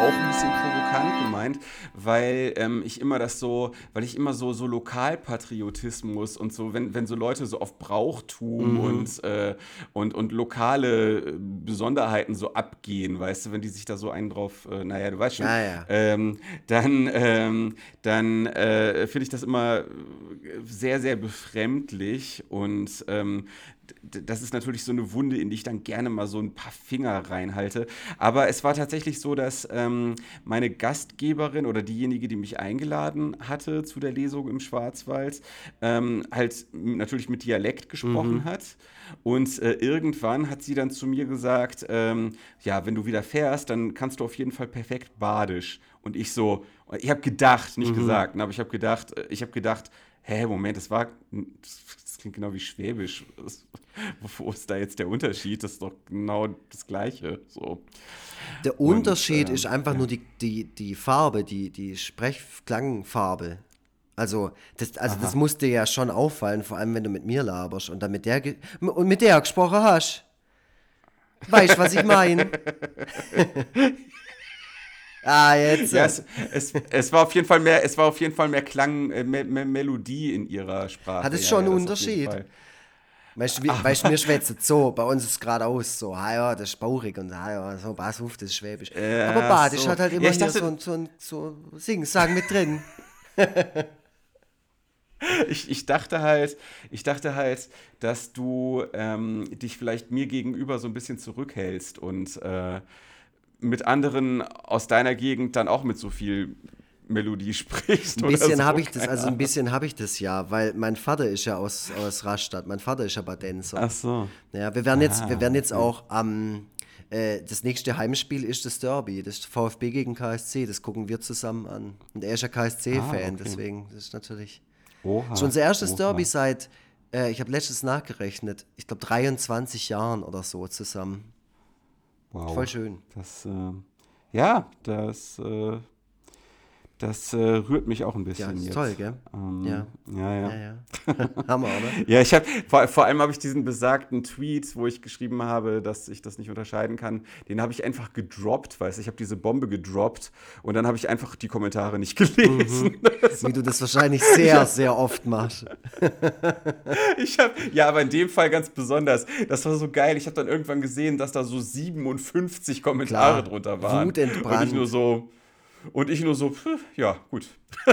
auch ein bisschen provokant gemeint, weil ähm, ich immer das so, weil ich immer so, so Lokalpatriotismus und so, wenn, wenn so Leute so auf Brauchtum mhm. und, äh, und, und lokale Besonderheiten so abgehen, weißt du, wenn die sich da so einen drauf, äh, naja, du weißt schon, ja, ja. Ähm, dann, ähm, dann äh, finde ich das immer sehr, sehr befremdlich und ähm, das ist natürlich so eine Wunde, in die ich dann gerne mal so ein paar Finger reinhalte. Aber es war tatsächlich so, dass ähm, meine Gastgeberin oder diejenige, die mich eingeladen hatte zu der Lesung im Schwarzwald, ähm, halt natürlich mit Dialekt gesprochen mhm. hat. Und äh, irgendwann hat sie dann zu mir gesagt, ähm, ja, wenn du wieder fährst, dann kannst du auf jeden Fall perfekt Badisch. Und ich so, ich habe gedacht, nicht mhm. gesagt, ne, aber ich habe gedacht, äh, ich habe gedacht, hä, Moment, das war, klingt genau wie Schwäbisch. Wo ist da jetzt der Unterschied? Das ist doch genau das Gleiche. So. Der Unterschied Und, äh, ist einfach ja. nur die, die, die Farbe, die, die Sprechklangfarbe. Also, das, also das musste ja schon auffallen, vor allem wenn du mit mir laberst und dann mit der und mit der gesprochen hast. Weißt du, was ich meine? Ah, jetzt. Ja, es, es, es, war auf jeden Fall mehr, es war auf jeden Fall mehr Klang, äh, mehr, mehr Melodie in ihrer Sprache. Hat es schon ja, einen Unterschied? Weißt du, weißt, wir schwätzen so, bei uns ist es geradeaus so, ah ja, das ist baurig und ah ja, so, pass auf, das ist Schwäbisch. Äh, Aber Badisch so. hat halt immer ja, dachte, so, so, so Sing-Sagen mit drin. ich, ich, dachte halt, ich dachte halt, dass du ähm, dich vielleicht mir gegenüber so ein bisschen zurückhältst und äh, mit anderen aus deiner Gegend dann auch mit so viel Melodie sprichst. Ein bisschen so. habe ich das, also ein bisschen habe ich das ja, weil mein Vater ist ja aus, aus Rastatt, mein Vater ist ja Badenser. Ach so. Ja, wir werden jetzt, ah, wir werden jetzt auch am, äh, das nächste Heimspiel ist das Derby, das VfB gegen KSC, das gucken wir zusammen an. Und er ist ja KSC-Fan, ah, okay. deswegen, das ist natürlich Oha, schon unser erstes Oha. Derby seit, äh, ich habe letztes nachgerechnet, ich glaube 23 Jahren oder so zusammen. Wow. Voll schön. Das, äh, ja, das äh, das äh, rührt mich auch ein bisschen. Ja, ist jetzt. toll, gell? Ähm, ja. Ja, ja. ja, ja. Hammer, oder? ja, ich habe vor, vor, allem habe ich diesen besagten Tweet, wo ich geschrieben habe, dass ich das nicht unterscheiden kann, den habe ich einfach gedroppt, weißt du, ich habe diese Bombe gedroppt und dann habe ich einfach die Kommentare nicht gelesen. Mhm. Wie du das wahrscheinlich sehr, sehr oft machst. ich habe, ja, aber in dem Fall ganz besonders. Das war so geil. Ich habe dann irgendwann gesehen, dass da so 57 Kommentare Klar, drunter waren. Wutentbrannt. Und ich nur so, und ich nur so, ja, gut.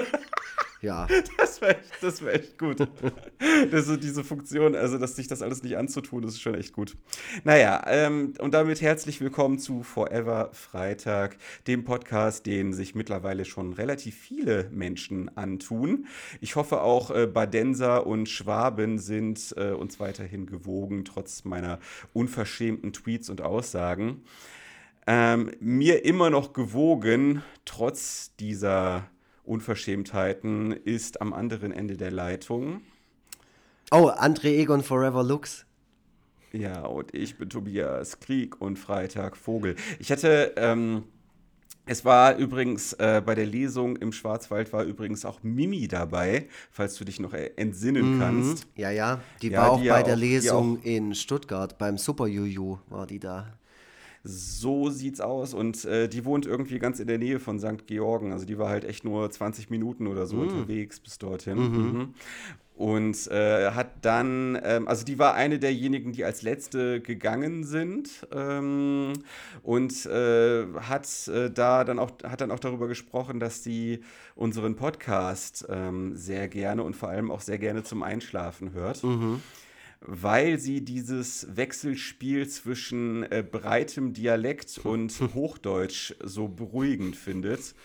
Ja. Das wäre echt, das wär echt gut. das ist diese Funktion, also dass sich das alles nicht anzutun, das ist schon echt gut. Naja, ähm, und damit herzlich willkommen zu Forever Freitag, dem Podcast, den sich mittlerweile schon relativ viele Menschen antun. Ich hoffe auch äh, Badenser und Schwaben sind äh, uns weiterhin gewogen, trotz meiner unverschämten Tweets und Aussagen ähm, mir immer noch gewogen, trotz dieser Unverschämtheiten, ist am anderen Ende der Leitung. Oh, André Egon Forever Lux. Ja, und ich bin Tobias Krieg und Freitag Vogel. Ich hatte, ähm, es war übrigens äh, bei der Lesung im Schwarzwald war übrigens auch Mimi dabei, falls du dich noch entsinnen mhm. kannst. Ja, ja, die ja, war auch die bei ja der auch, Lesung in Stuttgart beim Super Juju war die da. So sieht's aus. Und äh, die wohnt irgendwie ganz in der Nähe von St. Georgen. Also die war halt echt nur 20 Minuten oder so mhm. unterwegs bis dorthin. Mhm. Mhm. Und äh, hat dann, ähm, also die war eine derjenigen, die als letzte gegangen sind ähm, und äh, hat äh, da dann auch, hat dann auch darüber gesprochen, dass sie unseren Podcast ähm, sehr gerne und vor allem auch sehr gerne zum Einschlafen hört. Mhm weil sie dieses Wechselspiel zwischen äh, breitem Dialekt und Hochdeutsch so beruhigend findet.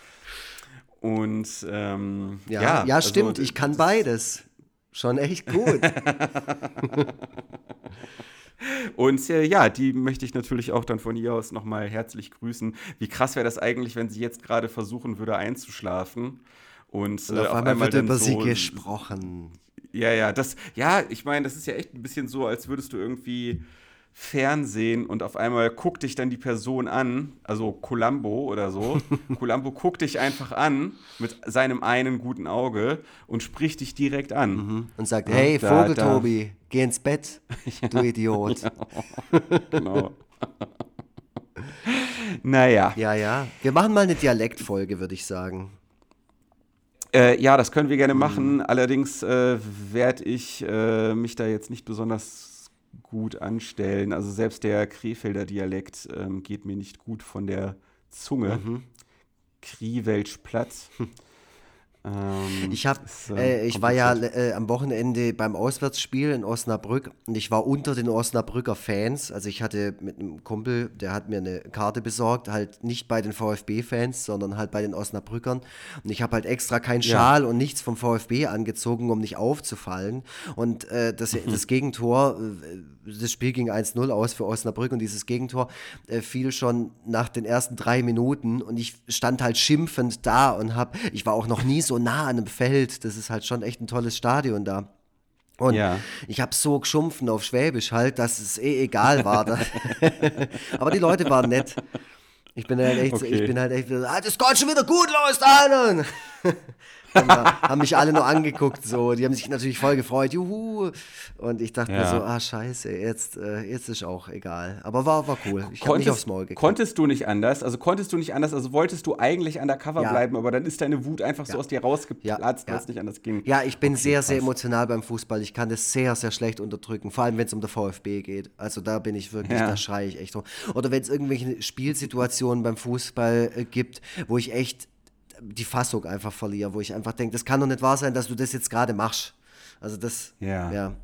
Und ähm, ja, ja, ja also, stimmt, ich kann beides. Schon echt gut. Und äh, ja, die möchte ich natürlich auch dann von hier aus nochmal herzlich grüßen. Wie krass wäre das eigentlich, wenn sie jetzt gerade versuchen würde einzuschlafen. Und, und auf, äh, auf einmal, wird über so sie gesprochen. Ja, ja, das, ja, ich meine, das ist ja echt ein bisschen so, als würdest du irgendwie Fernsehen und auf einmal guckt dich dann die Person an, also Columbo oder so. Columbo guckt dich einfach an mit seinem einen guten Auge und spricht dich direkt an. Mhm. Und sagt, ja, hey, da, Vogeltobi, da. geh ins Bett, du Idiot. genau. naja. Ja, ja. Wir machen mal eine Dialektfolge, würde ich sagen. Äh, ja, das können wir gerne machen. Mhm. Allerdings äh, werde ich äh, mich da jetzt nicht besonders gut anstellen. Also selbst der Krefelder Dialekt ähm, geht mir nicht gut von der Zunge. Mhm. Kriewelschplatz. Ähm, ich hab, äh, äh ich war ja äh, am Wochenende beim Auswärtsspiel in Osnabrück und ich war unter den Osnabrücker Fans. Also ich hatte mit einem Kumpel, der hat mir eine Karte besorgt, halt nicht bei den VfB-Fans, sondern halt bei den Osnabrückern. Und ich habe halt extra keinen Schal ja. und nichts vom VfB angezogen, um nicht aufzufallen. Und äh, das, das Gegentor, äh, das Spiel ging 1-0 aus für Osnabrück und dieses Gegentor äh, fiel schon nach den ersten drei Minuten und ich stand halt schimpfend da und habe, ich war auch noch nie so so nah an einem Feld. Das ist halt schon echt ein tolles Stadion da. Und ja. ich habe so geschumpfen auf Schwäbisch halt, dass es eh egal war. Aber die Leute waren nett. Ich bin halt echt, okay. ich bin halt echt, ah, das geht schon wieder gut los, Alter haben mich alle nur angeguckt, so. Die haben sich natürlich voll gefreut, juhu. Und ich dachte ja. mir so, ah, scheiße, jetzt, äh, jetzt ist auch egal. Aber war, war cool. Ich habe nicht aufs Maul gekriegt. Konntest du nicht anders? Also konntest du nicht anders? Also wolltest du eigentlich undercover ja. bleiben, aber dann ist deine Wut einfach so aus dir rausgeplatzt, weil es nicht anders ging. Ja, ich bin okay, sehr, krass. sehr emotional beim Fußball. Ich kann das sehr, sehr schlecht unterdrücken. Vor allem, wenn es um der VfB geht. Also da bin ich wirklich, da schreie ich echt rum. Oder wenn es irgendwelche Spielsituationen beim Fußball äh, gibt, wo ich echt die Fassung einfach verliere, wo ich einfach denke, das kann doch nicht wahr sein, dass du das jetzt gerade machst. Also das, ja. ja.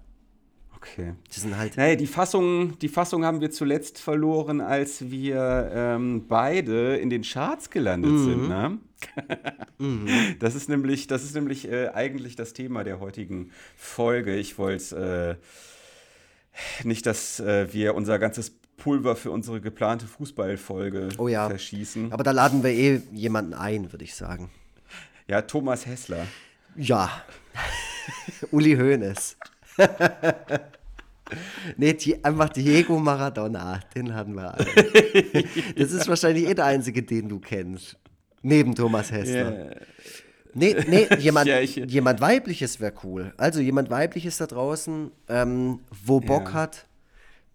Okay. Die sind halt. Naja, die Fassung, die Fassung haben wir zuletzt verloren, als wir ähm, beide in den Charts gelandet mhm. sind. Ne? mhm. Das ist nämlich, das ist nämlich äh, eigentlich das Thema der heutigen Folge. Ich wollte äh, nicht, dass äh, wir unser ganzes Pulver für unsere geplante Fußballfolge oh ja. verschießen. Aber da laden wir eh jemanden ein, würde ich sagen. Ja, Thomas Hessler. Ja. Uli Hoeneß. nee, die, einfach Diego Maradona, den hatten wir alle. das ist wahrscheinlich eh der einzige, den du kennst. Neben Thomas Hessler. Yeah. Nee, nee, jemand, ja, ich, jemand weibliches wäre cool. Also jemand weibliches da draußen, ähm, wo Bock ja. hat,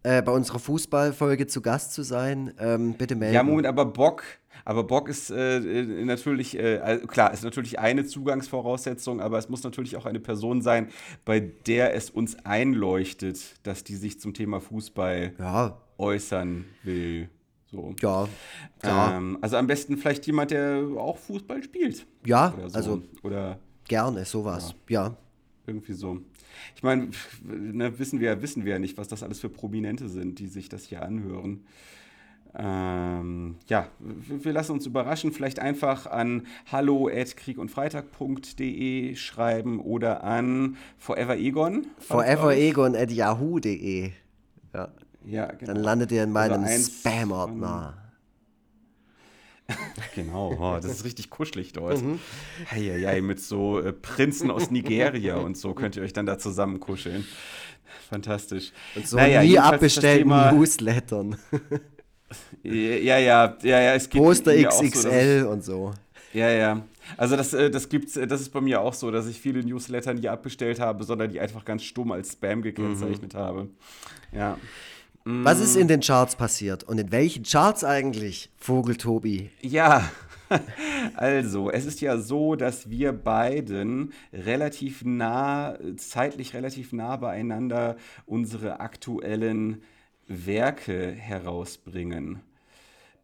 äh, bei unserer Fußballfolge zu Gast zu sein, ähm, bitte melden. Ja, Moment, aber Bock, aber Bock ist äh, äh natürlich, äh, klar, ist natürlich eine Zugangsvoraussetzung, aber es muss natürlich auch eine Person sein, bei der es uns einleuchtet, dass die sich zum Thema Fußball ja. äußern will. So. Ja, klar. Ähm, also am besten vielleicht jemand, der auch Fußball spielt. Ja, so. also oder gerne sowas. ja. ja. Irgendwie so. Ich meine, ne, wissen wir wissen wir ja nicht, was das alles für Prominente sind, die sich das hier anhören. Ähm, ja, wir lassen uns überraschen. Vielleicht einfach an hallo at kriegundfreitag.de schreiben oder an foreveregon. Foreveregon at yahoo.de. Ja. ja, genau. Dann landet ihr in meinem Spam-Ordner. Genau, oh, das ist richtig kuschelig dort. Mhm. Hey, hey, mit so äh, Prinzen aus Nigeria und so könnt ihr euch dann da zusammen kuscheln. Fantastisch. Und so naja, nie abbestellten Newslettern. ja, ja, ja, ja, es gibt Poster XXL so, und so. Ja, ja. Also das, äh, das gibt's, das ist bei mir auch so, dass ich viele Newsletter nie abbestellt habe, sondern die einfach ganz stumm als Spam gekennzeichnet mhm. habe. Ja. Was ist in den Charts passiert und in welchen Charts eigentlich, Vogel Tobi? Ja, also, es ist ja so, dass wir beiden relativ nah, zeitlich relativ nah beieinander unsere aktuellen Werke herausbringen.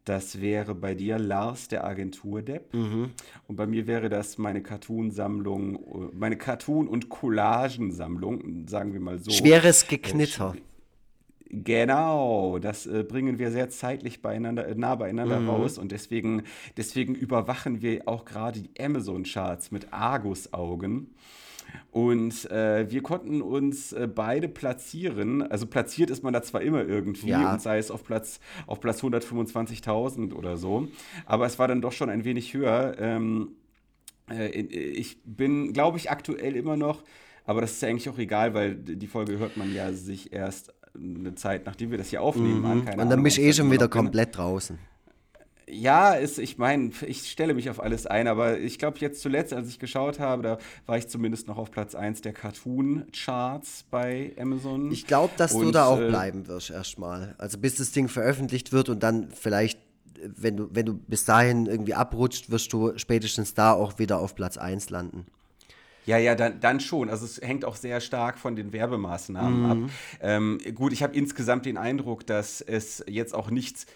Das wäre bei dir Lars der Agentur Depp. Mhm. Und bei mir wäre das meine Cartoon-Sammlung, meine Cartoon- und Collagensammlung, sagen wir mal so. Schweres Geknitter. Äh, Genau, das äh, bringen wir sehr zeitlich beieinander, äh, nah beieinander mhm. raus und deswegen, deswegen überwachen wir auch gerade die Amazon-Charts mit Argus-Augen. Und äh, wir konnten uns äh, beide platzieren. Also platziert ist man da zwar immer irgendwie, ja. und sei es auf Platz, auf Platz 125.000 oder so, aber es war dann doch schon ein wenig höher. Ähm, äh, ich bin, glaube ich, aktuell immer noch, aber das ist ja eigentlich auch egal, weil die Folge hört man ja sich erst eine Zeit, nachdem wir das hier aufnehmen, mhm. an. Keine und dann bist du eh schon wieder komplett draußen. Ja, ist, ich meine, ich stelle mich auf alles ein, aber ich glaube, jetzt zuletzt, als ich geschaut habe, da war ich zumindest noch auf Platz 1 der Cartoon-Charts bei Amazon. Ich glaube, dass und, du da auch äh, bleiben wirst erstmal. Also bis das Ding veröffentlicht wird und dann vielleicht wenn du, wenn du bis dahin irgendwie abrutscht, wirst du spätestens da auch wieder auf Platz 1 landen. Ja, ja, dann, dann schon. Also es hängt auch sehr stark von den Werbemaßnahmen mhm. ab. Ähm, gut, ich habe insgesamt den Eindruck, dass es jetzt auch nichts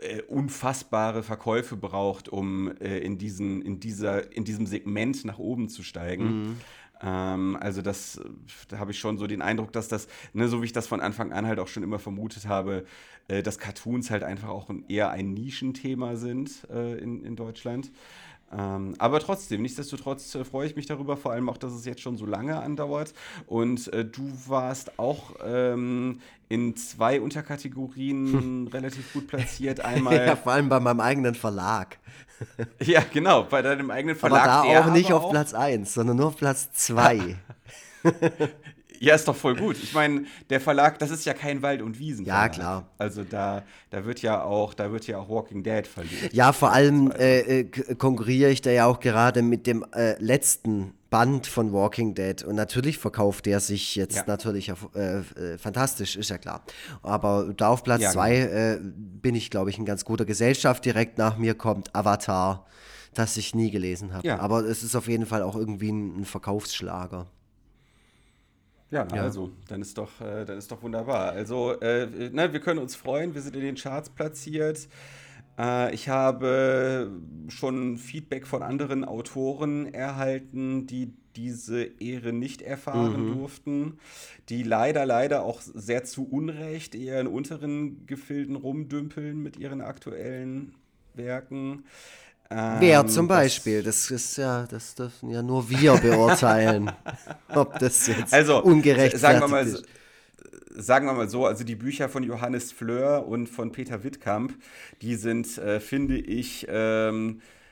äh, unfassbare Verkäufe braucht, um äh, in, diesen, in, dieser, in diesem Segment nach oben zu steigen. Mhm. Ähm, also das, da habe ich schon so den Eindruck, dass das, ne, so wie ich das von Anfang an halt auch schon immer vermutet habe, äh, dass Cartoons halt einfach auch ein, eher ein Nischenthema sind äh, in, in Deutschland. Ähm, aber trotzdem, nichtsdestotrotz äh, freue ich mich darüber, vor allem auch, dass es jetzt schon so lange andauert. Und äh, du warst auch ähm, in zwei Unterkategorien relativ gut platziert. Einmal. ja, vor allem bei meinem eigenen Verlag. ja, genau, bei deinem eigenen Verlag. Aber da auch nicht auf auch Platz 1, sondern nur auf Platz 2. Ja, ist doch voll gut. Ich meine, der Verlag, das ist ja kein Wald- und Wiesen. Ja, klar. Also da, da wird ja auch, da wird ja auch Walking Dead verliert. Ja, vor allem äh, äh konkurriere ich da ja auch gerade mit dem äh, letzten Band von Walking Dead und natürlich verkauft der sich jetzt ja. natürlich äh, äh, fantastisch, ist ja klar. Aber da auf Platz 2 ja, genau. äh, bin ich, glaube ich, in ganz guter Gesellschaft. Direkt nach mir kommt Avatar, das ich nie gelesen habe. Ja. Aber es ist auf jeden Fall auch irgendwie ein, ein Verkaufsschlager. Ja, ja, also, dann ist doch, äh, dann ist doch wunderbar. Also, äh, ne, wir können uns freuen, wir sind in den Charts platziert. Äh, ich habe schon Feedback von anderen Autoren erhalten, die diese Ehre nicht erfahren mhm. durften, die leider, leider auch sehr zu Unrecht eher in unteren Gefilden rumdümpeln mit ihren aktuellen Werken. Ähm, Wer zum Beispiel? Das, ist ja, das dürfen ja nur wir beurteilen, ob das jetzt also, ungerecht sagen wir mal, ist. Sagen wir mal so, also die Bücher von Johannes Fleur und von Peter Wittkamp, die sind, äh, finde ich, ähm, äh,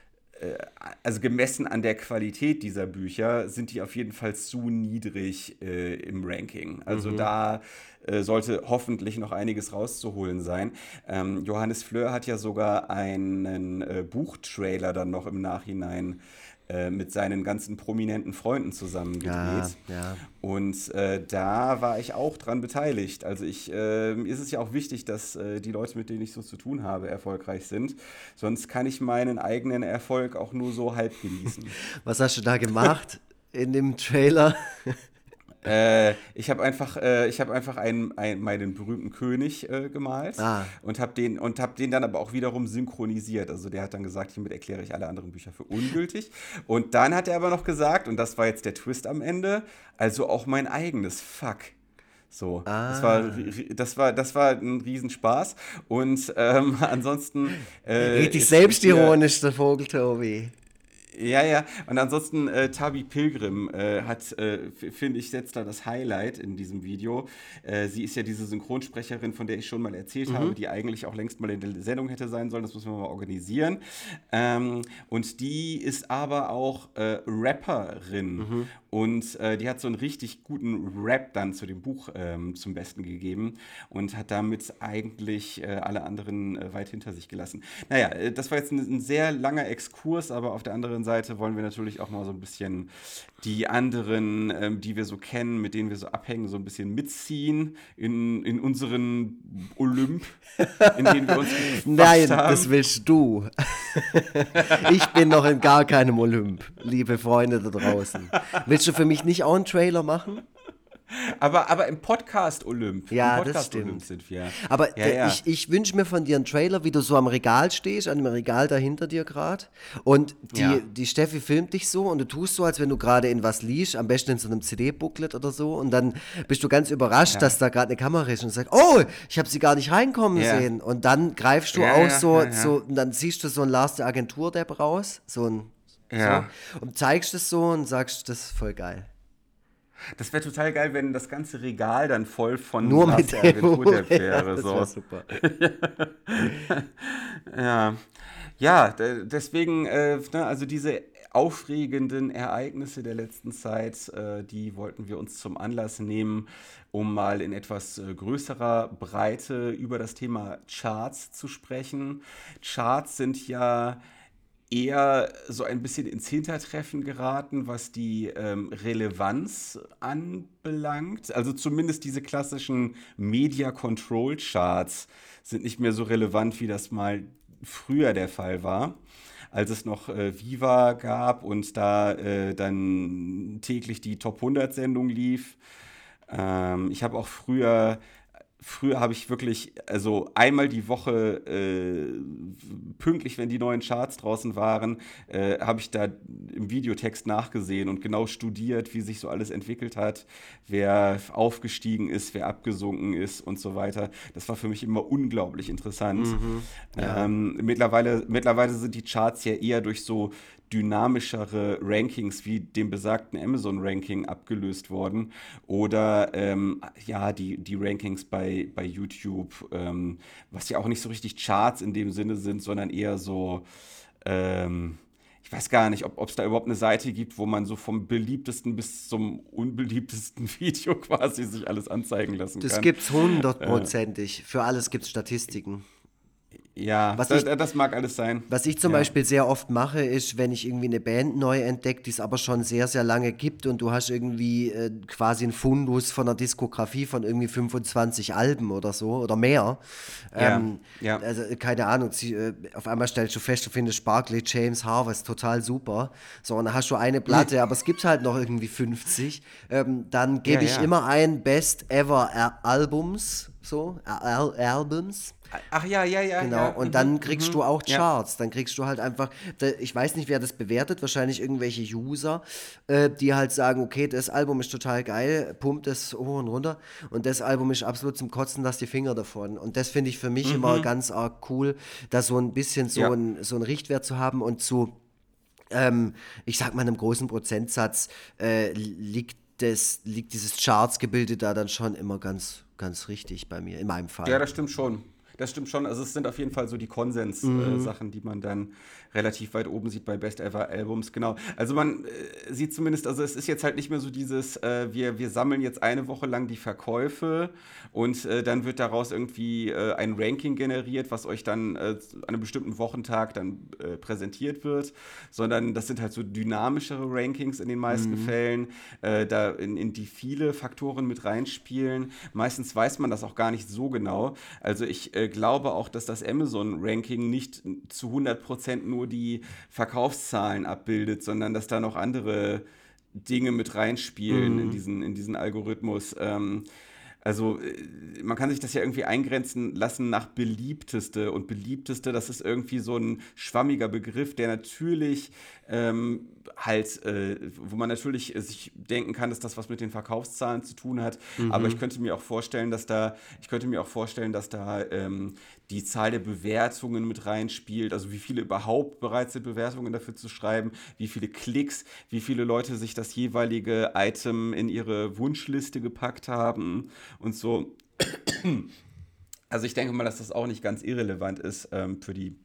also gemessen an der Qualität dieser Bücher, sind die auf jeden Fall zu niedrig äh, im Ranking. Also mhm. da äh, sollte hoffentlich noch einiges rauszuholen sein. Ähm, Johannes Fleur hat ja sogar einen äh, Buchtrailer dann noch im Nachhinein äh, mit seinen ganzen prominenten Freunden zusammen gedreht. Ja, ja. Und äh, da war ich auch dran beteiligt. Also ich, äh, ist es ja auch wichtig, dass äh, die Leute, mit denen ich so zu tun habe, erfolgreich sind. Sonst kann ich meinen eigenen Erfolg auch nur so halb genießen. Was hast du da gemacht in dem Trailer? Äh, ich habe einfach, äh, ich hab einfach einen, einen, meinen berühmten König äh, gemalt ah. und habe den, hab den dann aber auch wiederum synchronisiert. Also der hat dann gesagt, hiermit erkläre ich alle anderen Bücher für ungültig. Und dann hat er aber noch gesagt, und das war jetzt der Twist am Ende, also auch mein eigenes Fuck. So, ah. das, war, das, war, das war ein Riesenspaß. Und ähm, ansonsten. Äh, Richtig selbstironisch, der Vogel, Tobi. Ja, ja. Und ansonsten, äh, Tabi Pilgrim äh, hat, äh, finde ich, setzt da das Highlight in diesem Video. Äh, sie ist ja diese Synchronsprecherin, von der ich schon mal erzählt mhm. habe, die eigentlich auch längst mal in der Sendung hätte sein sollen. Das müssen wir mal organisieren. Ähm, und die ist aber auch äh, Rapperin. Mhm. Und äh, die hat so einen richtig guten Rap dann zu dem Buch ähm, zum Besten gegeben und hat damit eigentlich alle anderen weit hinter sich gelassen. Naja, das war jetzt ein, ein sehr langer Exkurs, aber auf der anderen Seite wollen wir natürlich auch mal so ein bisschen die anderen, ähm, die wir so kennen, mit denen wir so abhängen, so ein bisschen mitziehen in, in unseren Olymp, in denen wir uns Nein, haben. das willst du. ich bin noch in gar keinem Olymp, liebe Freunde da draußen. Willst du für mich nicht auch einen Trailer machen? Aber, aber im Podcast Olymp. Ja, Podcast das stimmt. Olymp sind wir. Aber ja, ja. ich, ich wünsche mir von dir einen Trailer, wie du so am Regal stehst, an dem Regal da hinter dir gerade. Und die, ja. die Steffi filmt dich so und du tust so, als wenn du gerade in was liest, am besten in so einem CD-Booklet oder so. Und dann bist du ganz überrascht, dass da gerade eine Kamera ist und sagst, oh, ich habe sie gar nicht reinkommen sehen. Und dann greifst du auch so, so, und dann siehst du so ein Lars der Agentur-Depp raus, so ein ja. So, und zeigst es so und sagst, das ist voll geil. Das wäre total geil, wenn das ganze Regal dann voll von Nur mit der Agentur wäre. Ja, das so. super. ja. ja, deswegen, äh, ne, also diese aufregenden Ereignisse der letzten Zeit, äh, die wollten wir uns zum Anlass nehmen, um mal in etwas äh, größerer Breite über das Thema Charts zu sprechen. Charts sind ja eher so ein bisschen ins Hintertreffen geraten, was die ähm, Relevanz anbelangt. Also zumindest diese klassischen Media Control Charts sind nicht mehr so relevant, wie das mal früher der Fall war als es noch äh, Viva gab und da äh, dann täglich die Top 100 Sendung lief. Ähm, ich habe auch früher früher habe ich wirklich, also einmal die Woche äh, pünktlich, wenn die neuen Charts draußen waren, äh, habe ich da im Videotext nachgesehen und genau studiert, wie sich so alles entwickelt hat, wer aufgestiegen ist, wer abgesunken ist und so weiter. Das war für mich immer unglaublich interessant. Mhm, ja. ähm, mittlerweile, mittlerweile sind die Charts ja eher durch so dynamischere Rankings wie dem besagten Amazon-Ranking abgelöst worden. Oder ähm, ja, die, die Rankings bei, bei YouTube, ähm, was ja auch nicht so richtig Charts in dem Sinne sind, sondern eher so, ähm, ich weiß gar nicht, ob es da überhaupt eine Seite gibt, wo man so vom beliebtesten bis zum unbeliebtesten Video quasi sich alles anzeigen lassen das kann. Das gibt es hundertprozentig. Äh. Für alles gibt es Statistiken. Ja, was das, ich, das mag alles sein. Was ich zum ja. Beispiel sehr oft mache, ist, wenn ich irgendwie eine Band neu entdecke, die es aber schon sehr, sehr lange gibt und du hast irgendwie äh, quasi einen Fundus von einer Diskografie von irgendwie 25 Alben oder so oder mehr. Ja. Ähm, ja. Also keine Ahnung, sie, äh, auf einmal stellst du fest, du findest Barclay James Harvest total super. So, und dann hast du eine Platte, aber es gibt halt noch irgendwie 50. Ähm, dann gebe ich immer ein Best Ever Albums, so, Al Albums. Ach ja, ja, ja. Genau, ja. und mhm. dann kriegst mhm. du auch Charts. Dann kriegst du halt einfach, ich weiß nicht, wer das bewertet, wahrscheinlich irgendwelche User, äh, die halt sagen, okay, das Album ist total geil, pumpt es hoch und runter und das Album ist absolut zum Kotzen, lass die Finger davon. Und das finde ich für mich mhm. immer ganz arg cool, da so ein bisschen so, ja. ein, so einen Richtwert zu haben und zu, ähm, ich sag mal, einem großen Prozentsatz äh, liegt das, liegt dieses Charts-Gebilde da dann schon immer ganz, ganz richtig bei mir, in meinem Fall. Ja, das stimmt schon. Das stimmt schon. Also es sind auf jeden Fall so die Konsens-Sachen, mhm. äh, die man dann relativ weit oben sieht bei Best Ever Albums. Genau. Also man äh, sieht zumindest, also es ist jetzt halt nicht mehr so dieses, äh, wir, wir sammeln jetzt eine Woche lang die Verkäufe und äh, dann wird daraus irgendwie äh, ein Ranking generiert, was euch dann äh, an einem bestimmten Wochentag dann präsentiert wird, sondern das sind halt so dynamischere Rankings in den meisten mhm. Fällen, da in, in die viele Faktoren mit reinspielen. Meistens weiß man das auch gar nicht so genau. Also ich äh, glaube auch, dass das Amazon-Ranking nicht zu 100% nur die Verkaufszahlen abbildet, sondern dass da noch andere Dinge mit reinspielen mhm. in, diesen, in diesen Algorithmus. Ähm, also äh, man kann sich das ja irgendwie eingrenzen lassen nach beliebteste und beliebteste, das ist irgendwie so ein schwammiger Begriff, der natürlich ähm, halt, äh, wo man natürlich äh, sich denken kann, dass das was mit den Verkaufszahlen zu tun hat. Mhm. Aber ich könnte mir auch vorstellen, dass da, ich könnte mir auch vorstellen, dass da ähm, die Zahl der Bewertungen mit reinspielt, also wie viele überhaupt bereit sind, Bewertungen dafür zu schreiben, wie viele Klicks, wie viele Leute sich das jeweilige Item in ihre Wunschliste gepackt haben und so. Also ich denke mal, dass das auch nicht ganz irrelevant ist ähm, für, die,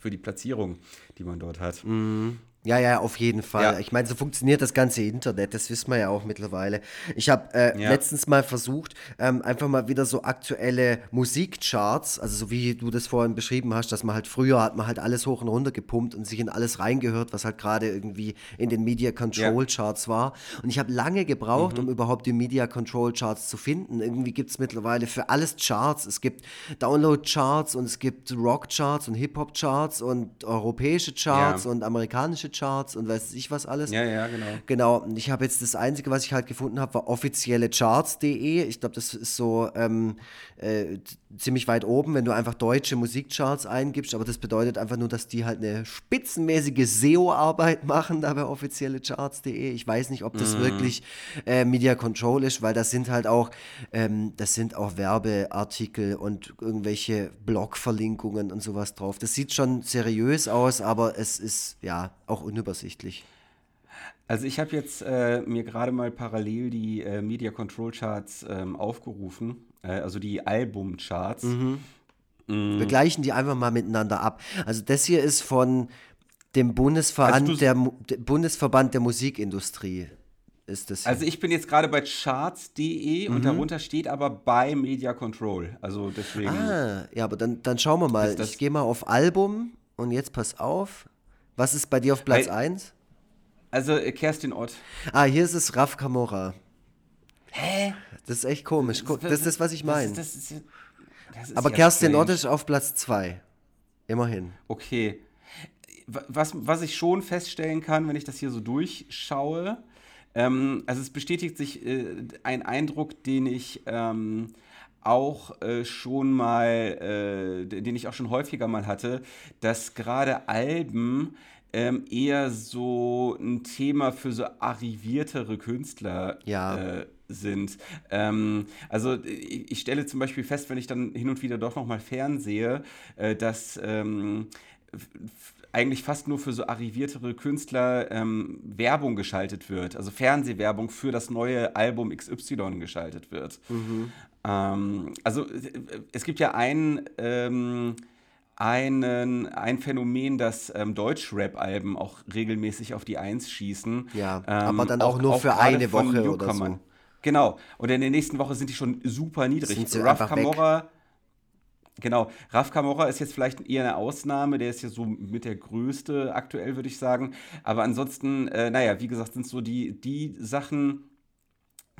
für die Platzierung, die man dort hat. Mhm. Ja, ja, auf jeden Fall. Ja. Ich meine, so funktioniert das ganze Internet, das wissen wir ja auch mittlerweile. Ich habe äh, ja. letztens mal versucht, ähm, einfach mal wieder so aktuelle Musikcharts, also so wie du das vorhin beschrieben hast, dass man halt früher hat man halt alles hoch und runter gepumpt und sich in alles reingehört, was halt gerade irgendwie in den Media Control Charts ja. war. Und ich habe lange gebraucht, mhm. um überhaupt die Media Control Charts zu finden. Irgendwie gibt es mittlerweile für alles Charts. Es gibt Download Charts und es gibt Rock Charts und Hip Hop Charts und europäische Charts und amerikanische Charts und weiß ich was alles. Ja, ja, genau. Genau. Ich habe jetzt das Einzige, was ich halt gefunden habe, war offizielle Charts.de. Ich glaube, das ist so ähm, äh, ziemlich weit oben, wenn du einfach deutsche Musikcharts eingibst. Aber das bedeutet einfach nur, dass die halt eine spitzenmäßige SEO-Arbeit machen, da bei offizielle Charts.de. Ich weiß nicht, ob das mhm. wirklich äh, Media Control ist, weil das sind halt auch, ähm, das sind auch Werbeartikel und irgendwelche Blog-Verlinkungen und sowas drauf. Das sieht schon seriös aus, aber es ist ja auch unübersichtlich. Also ich habe jetzt äh, mir gerade mal parallel die äh, Media Control Charts ähm, aufgerufen, also die Albumcharts. Mhm. Mhm. Wir gleichen die einfach mal miteinander ab. Also das hier ist von dem Bundesverband, also der, Bundesverband der Musikindustrie. Ist das also ich bin jetzt gerade bei charts.de mhm. und darunter steht aber bei Media Control. Also deswegen. Ah, ja, aber dann, dann schauen wir mal. Ich gehe mal auf Album und jetzt pass auf. Was ist bei dir auf Platz 1? Also äh, Kerstin Ott. Ah, hier ist es Raf Kamora. Hä? Das ist echt komisch. Das ist das, was ich meine. Aber Kerstin Ott ist auf Platz 2 Immerhin. Okay. Was, was ich schon feststellen kann, wenn ich das hier so durchschaue, ähm, also es bestätigt sich äh, ein Eindruck, den ich ähm, auch äh, schon mal, äh, den ich auch schon häufiger mal hatte, dass gerade Alben ähm, eher so ein Thema für so arriviertere Künstler ja. äh, sind. Ähm, also ich, ich, stelle zum Beispiel fest, wenn ich dann hin und wieder doch noch mal fernsehe, äh, dass ähm, eigentlich fast nur für so arriviertere Künstler ähm, Werbung geschaltet wird, also Fernsehwerbung für das neue Album XY geschaltet wird. Mhm. Ähm, also es gibt ja ein, ähm, einen, ein Phänomen, dass ähm, Deutsch-Rap-Alben auch regelmäßig auf die Eins schießen. Ja, aber dann auch, auch nur auch für eine Woche oder so. Genau, und in der nächsten Woche sind die schon super niedrig. Sind sie Ruff Camorra, weg Genau, Raf Kamora ist jetzt vielleicht eher eine Ausnahme, der ist ja so mit der größte aktuell, würde ich sagen. Aber ansonsten, äh, naja, wie gesagt, sind so die, die Sachen,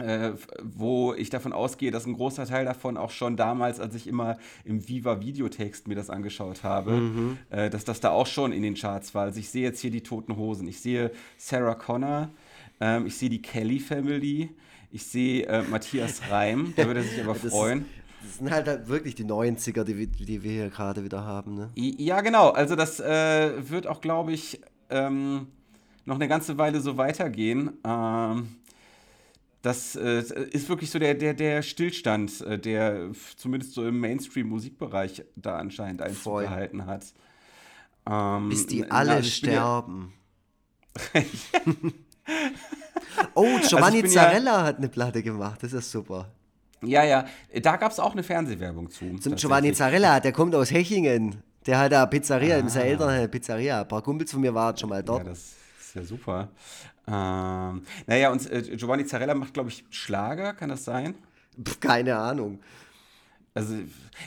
äh, wo ich davon ausgehe, dass ein großer Teil davon auch schon damals, als ich immer im Viva Videotext mir das angeschaut habe, mhm. äh, dass das da auch schon in den Charts war. Also ich sehe jetzt hier die Toten Hosen, ich sehe Sarah Connor, ähm, ich sehe die Kelly Family, ich sehe äh, Matthias Reim, da würde er sich aber freuen. Das sind halt, halt wirklich die 90er, die, die wir hier gerade wieder haben. Ne? Ja, genau. Also das äh, wird auch, glaube ich, ähm, noch eine ganze Weile so weitergehen. Ähm, das äh, ist wirklich so der, der, der Stillstand, äh, der zumindest so im Mainstream-Musikbereich da anscheinend Einzug gehalten hat. Ähm, Bis die alle na, sterben. oh, Giovanni also Zarella ja, hat eine Platte gemacht, das ist super. Ja, ja, da gab es auch eine Fernsehwerbung zu. Zum Giovanni Zarella, der kommt aus Hechingen. Der hat da Pizzeria, ah. seine Eltern eine Pizzeria. Ein paar Kumpels von mir waren schon mal dort. Ja, das ist ja super. Ähm, naja, und äh, Giovanni Zarella macht, glaube ich, Schlager, kann das sein? Pff, keine Ahnung. Also,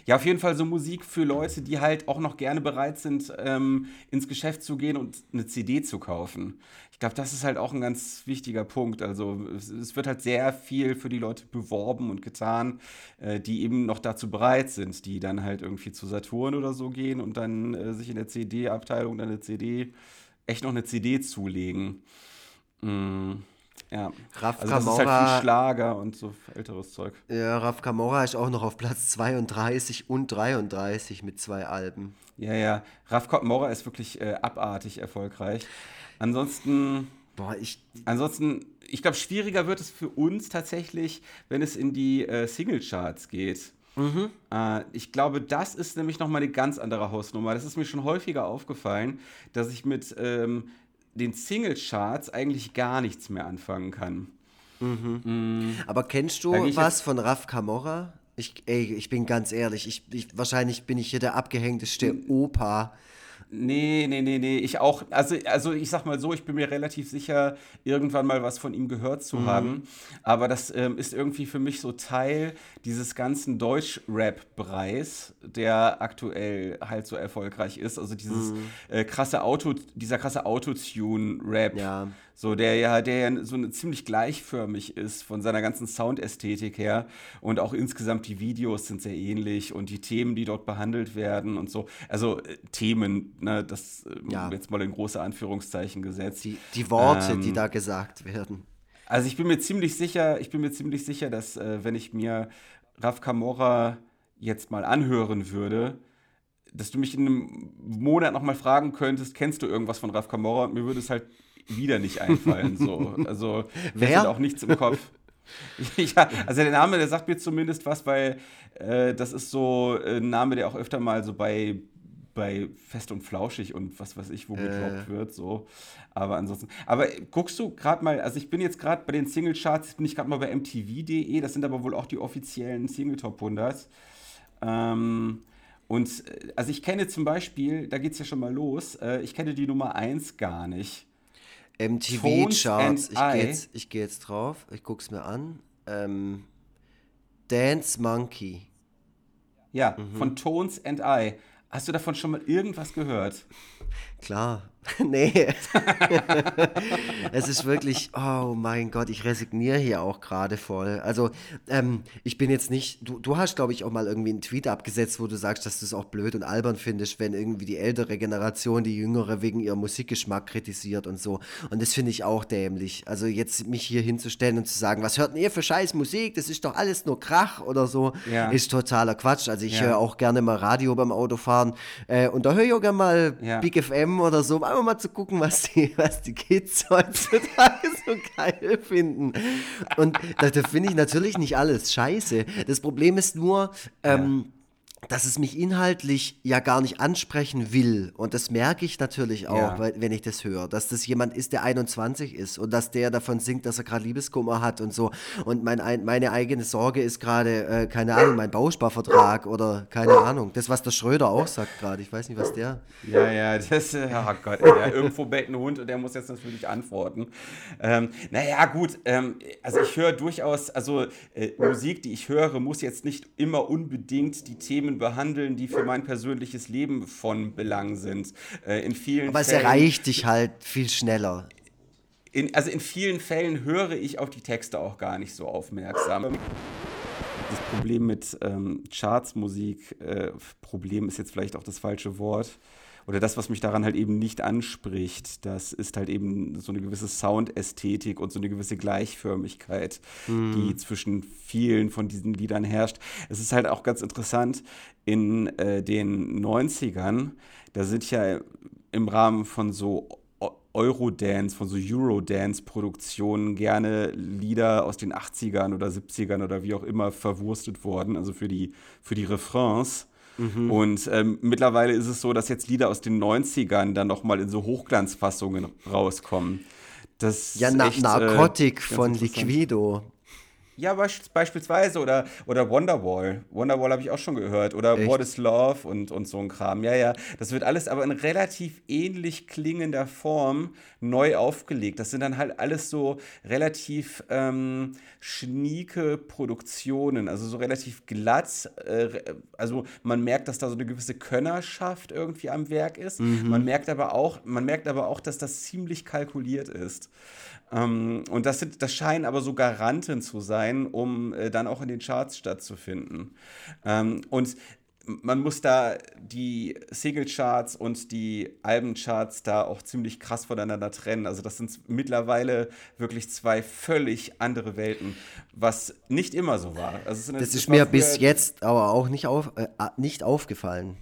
ja, auf jeden Fall so Musik für Leute, die halt auch noch gerne bereit sind, ähm, ins Geschäft zu gehen und eine CD zu kaufen. Ich glaube, das ist halt auch ein ganz wichtiger Punkt. Also, es, es, wird halt sehr viel für die Leute beworben und getan, äh, die eben noch dazu bereit sind, die dann halt irgendwie zu Saturn oder so gehen und dann äh, sich in der CD-Abteilung dann eine CD, echt noch eine CD zulegen. Mm. Ja. Raf also das ist halt viel Schlager und so älteres Zeug. Ja, Raf Kamora ist auch noch auf Platz 32 und 33 mit zwei Alben. Ja, ja. Raf Kamora ist wirklich äh, abartig erfolgreich. Ansonsten. Boah, ich. Ansonsten, ich glaube, schwieriger wird es für uns tatsächlich, wenn es in die äh, Singlecharts geht. Mhm. Äh, ich glaube, das ist nämlich nochmal eine ganz andere Hausnummer. Das ist mir schon häufiger aufgefallen, dass ich mit ähm, den Singlecharts eigentlich gar nichts mehr anfangen kann. Mhm. Mhm. Aber kennst du was von Raf Camorra? Ich, ey, ich bin ganz ehrlich, ich, ich, wahrscheinlich bin ich hier der abgehängteste Opa, Nee, nee, nee, nee. Ich auch, also, also ich sag mal so, ich bin mir relativ sicher, irgendwann mal was von ihm gehört zu mhm. haben. Aber das ähm, ist irgendwie für mich so Teil dieses ganzen Deutsch-Rap-Preis, der aktuell halt so erfolgreich ist. Also dieses mhm. äh, krasse Auto, dieser krasse Autotune-Rap. Ja. So, der ja, der ja so eine, ziemlich gleichförmig ist von seiner ganzen Soundästhetik her. Und auch insgesamt die Videos sind sehr ähnlich und die Themen, die dort behandelt werden und so. Also äh, Themen, ne, das äh, ja. jetzt mal in große Anführungszeichen gesetzt. Die, die Worte, ähm, die da gesagt werden. Also ich bin mir ziemlich sicher, ich bin mir ziemlich sicher, dass äh, wenn ich mir Raf Kamora jetzt mal anhören würde, dass du mich in einem Monat nochmal fragen könntest, kennst du irgendwas von Raf Kamora? Und mir würde es halt wieder nicht einfallen. So. Also Wer? hat auch nichts im Kopf. ja, also der Name, der sagt mir zumindest was, weil äh, das ist so ein Name, der auch öfter mal so bei, bei Fest und Flauschig und was weiß ich, wo äh. gedroppt wird. So. Aber ansonsten. Aber guckst du gerade mal, also ich bin jetzt gerade bei den Singlecharts, bin ich gerade mal bei mtv.de, das sind aber wohl auch die offiziellen Single Top 100. Ähm, und äh, also ich kenne zum Beispiel, da geht es ja schon mal los, äh, ich kenne die Nummer 1 gar nicht. MTV-Charts. Ich gehe jetzt, geh jetzt drauf, ich gucke es mir an. Ähm, Dance Monkey. Ja, mhm. von Tones and I. Hast du davon schon mal irgendwas gehört? Klar, nee. es ist wirklich, oh mein Gott, ich resigniere hier auch gerade voll. Also, ähm, ich bin jetzt nicht, du, du hast, glaube ich, auch mal irgendwie einen Tweet abgesetzt, wo du sagst, dass du es auch blöd und albern findest, wenn irgendwie die ältere Generation die jüngere wegen ihrem Musikgeschmack kritisiert und so. Und das finde ich auch dämlich. Also, jetzt mich hier hinzustellen und zu sagen, was hört denn ihr für scheiß Musik? Das ist doch alles nur Krach oder so, ja. ist totaler Quatsch. Also, ich ja. höre auch gerne mal Radio beim Autofahren äh, und da höre ich auch gerne mal ja. Big FM oder so einfach mal zu gucken, was die, was die Kids heutzutage so geil finden. Und da, da finde ich natürlich nicht alles scheiße. Das Problem ist nur, ähm, ja dass es mich inhaltlich ja gar nicht ansprechen will. Und das merke ich natürlich auch, ja. wenn ich das höre, dass das jemand ist, der 21 ist und dass der davon singt, dass er gerade Liebeskummer hat und so. Und mein, meine eigene Sorge ist gerade, äh, keine Ahnung, mein Bausparvertrag oder keine Ahnung. Das, was der Schröder auch sagt gerade. Ich weiß nicht, was der. Ja, ja, das, äh, oh Gott, ja, irgendwo bellt ein Hund und der muss jetzt natürlich antworten. Ähm, naja, gut, ähm, also ich höre durchaus, also äh, Musik, die ich höre, muss jetzt nicht immer unbedingt die Themen Themen behandeln, die für mein persönliches Leben von Belang sind. Äh, in vielen Aber Fällen, es erreicht dich halt viel schneller. In, also in vielen Fällen höre ich auf die Texte auch gar nicht so aufmerksam. Das Problem mit ähm, Chartsmusik, äh, Problem ist jetzt vielleicht auch das falsche Wort, oder das, was mich daran halt eben nicht anspricht, das ist halt eben so eine gewisse Soundästhetik und so eine gewisse Gleichförmigkeit, mhm. die zwischen vielen von diesen Liedern herrscht. Es ist halt auch ganz interessant, in äh, den 90ern, da sind ja im Rahmen von so Eurodance, von so Eurodance-Produktionen gerne Lieder aus den 80ern oder 70ern oder wie auch immer verwurstet worden, also für die, für die Refrains. Mhm. Und ähm, mittlerweile ist es so, dass jetzt Lieder aus den 90ern dann nochmal in so Hochglanzfassungen rauskommen. Das ja, Na echt, Narkotik äh, von Liquido. Ja, beispielsweise oder, oder Wonderwall. Wonderwall habe ich auch schon gehört. Oder Echt? What is Love und, und so ein Kram. Ja, ja. Das wird alles aber in relativ ähnlich klingender Form neu aufgelegt. Das sind dann halt alles so relativ ähm, schnieke Produktionen, also so relativ glatt. Äh, also man merkt, dass da so eine gewisse Könnerschaft irgendwie am Werk ist. Mhm. Man merkt aber auch, man merkt aber auch, dass das ziemlich kalkuliert ist. Ähm, und das, sind, das scheinen aber so Garanten zu sein, um äh, dann auch in den Charts stattzufinden. Ähm, und man muss da die Single-Charts und die Albencharts da auch ziemlich krass voneinander trennen. Also das sind mittlerweile wirklich zwei völlig andere Welten, was nicht immer so war. Also das ist mir bis jetzt aber auch nicht, auf, äh, nicht aufgefallen.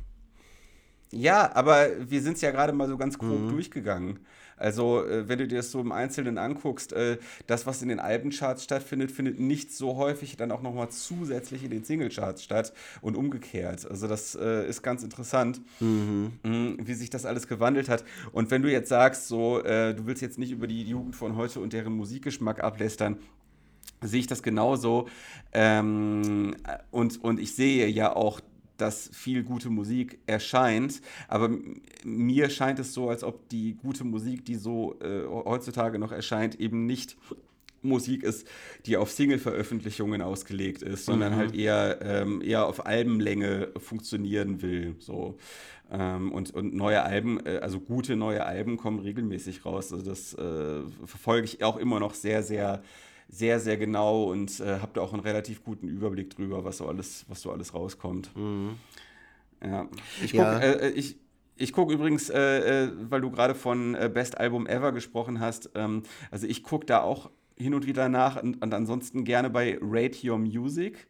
Ja, aber wir sind es ja gerade mal so ganz grob mhm. durchgegangen. Also, äh, wenn du dir das so im Einzelnen anguckst, äh, das, was in den Albencharts stattfindet, findet nicht so häufig dann auch nochmal zusätzlich in den Singlecharts statt und umgekehrt. Also, das äh, ist ganz interessant, mhm. mh, wie sich das alles gewandelt hat. Und wenn du jetzt sagst, so, äh, du willst jetzt nicht über die Jugend von heute und deren Musikgeschmack ablästern, sehe ich das genauso. Ähm, und, und ich sehe ja auch dass viel gute Musik erscheint. Aber mir scheint es so, als ob die gute Musik, die so äh, heutzutage noch erscheint, eben nicht Musik ist, die auf Single-Veröffentlichungen ausgelegt ist, sondern mhm. halt eher, ähm, eher auf Albenlänge funktionieren will. So. Ähm, und, und neue Alben, äh, also gute neue Alben kommen regelmäßig raus. Also das äh, verfolge ich auch immer noch sehr, sehr sehr, sehr genau und äh, habe da auch einen relativ guten Überblick drüber, was so alles, was so alles rauskommt. Mhm. Ja. Ich gucke ja. äh, äh ich, ich guck übrigens, äh, äh, weil du gerade von äh, Best Album Ever gesprochen hast, ähm, also ich gucke da auch hin und wieder nach und, und ansonsten gerne bei Rate Your Music.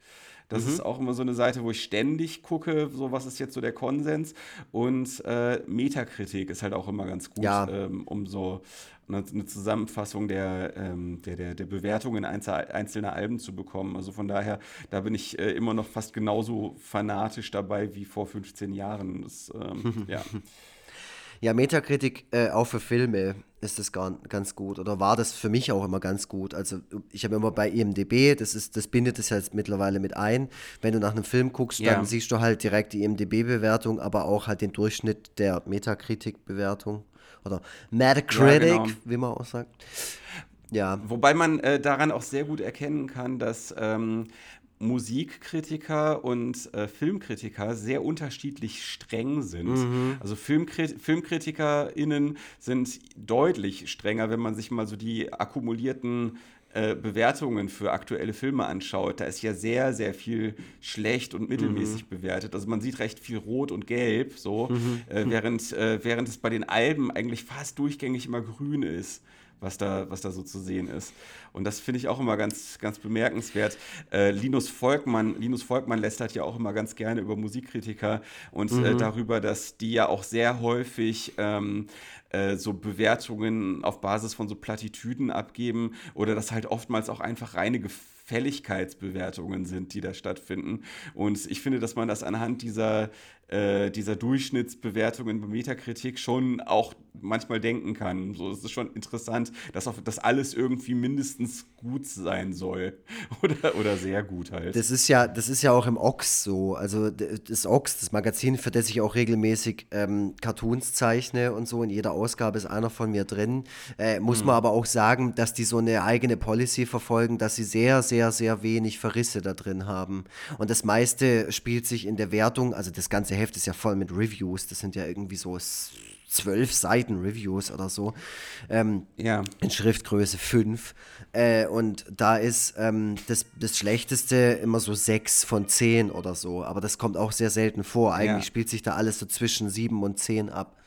Das mhm. ist auch immer so eine Seite, wo ich ständig gucke, so was ist jetzt so der Konsens. Und äh, Metakritik ist halt auch immer ganz gut, ja. ähm, um so eine, Zusammenfassung der, ähm, der, der, der Bewertungen einzelner Alben zu bekommen. Also von daher, da bin ich äh, immer noch fast genauso fanatisch dabei wie vor 15 Jahren. Das, ähm, ja. Ja, Metakritik äh, auch für Filme ist das gar, ganz gut oder war das für mich auch immer ganz gut. Also ich habe immer bei IMDB, das ist, das bindet es jetzt mittlerweile mit ein. Wenn du nach einem Film guckst, ja. dann siehst du halt direkt die IMDB-Bewertung, aber auch halt den Durchschnitt der Metakritik-Bewertung oder Metacritic, ja, genau. wie man auch sagt. Ja. Wobei man äh, daran auch sehr gut erkennen kann, dass ähm, Musikkritiker und äh, Filmkritiker sehr unterschiedlich streng sind. Mhm. Also Filmkrit FilmkritikerInnen sind deutlich strenger, wenn man sich mal so die akkumulierten äh, Bewertungen für aktuelle Filme anschaut, da ist ja sehr, sehr viel schlecht und mittelmäßig mhm. bewertet. Also man sieht recht viel Rot und Gelb, so, mhm. äh, während, äh, während es bei den Alben eigentlich fast durchgängig immer grün ist was da, was da so zu sehen ist. Und das finde ich auch immer ganz, ganz bemerkenswert. Äh, Linus Volkmann, Linus Volkmann lästert ja auch immer ganz gerne über Musikkritiker und äh, mhm. äh, darüber, dass die ja auch sehr häufig ähm, äh, so Bewertungen auf Basis von so Plattitüden abgeben oder dass halt oftmals auch einfach reine Gefälligkeitsbewertungen sind, die da stattfinden. Und ich finde, dass man das anhand dieser äh, dieser Durchschnittsbewertungen bei Metakritik schon auch manchmal denken kann. So, es ist schon interessant, dass auch das alles irgendwie mindestens gut sein soll. oder, oder sehr gut halt. Das ist ja, das ist ja auch im Ox so. Also das Ox, das Magazin, für das ich auch regelmäßig ähm, Cartoons zeichne und so, in jeder Ausgabe ist einer von mir drin. Äh, muss mhm. man aber auch sagen, dass die so eine eigene Policy verfolgen, dass sie sehr, sehr, sehr wenig Verrisse da drin haben. Und das meiste spielt sich in der Wertung, also das ganze Heft ist ja voll mit Reviews. Das sind ja irgendwie so zwölf Seiten Reviews oder so. Ähm, ja. In Schriftgröße 5. Äh, und da ist ähm, das, das Schlechteste immer so sechs von zehn oder so. Aber das kommt auch sehr selten vor. Eigentlich ja. spielt sich da alles so zwischen sieben und zehn ab.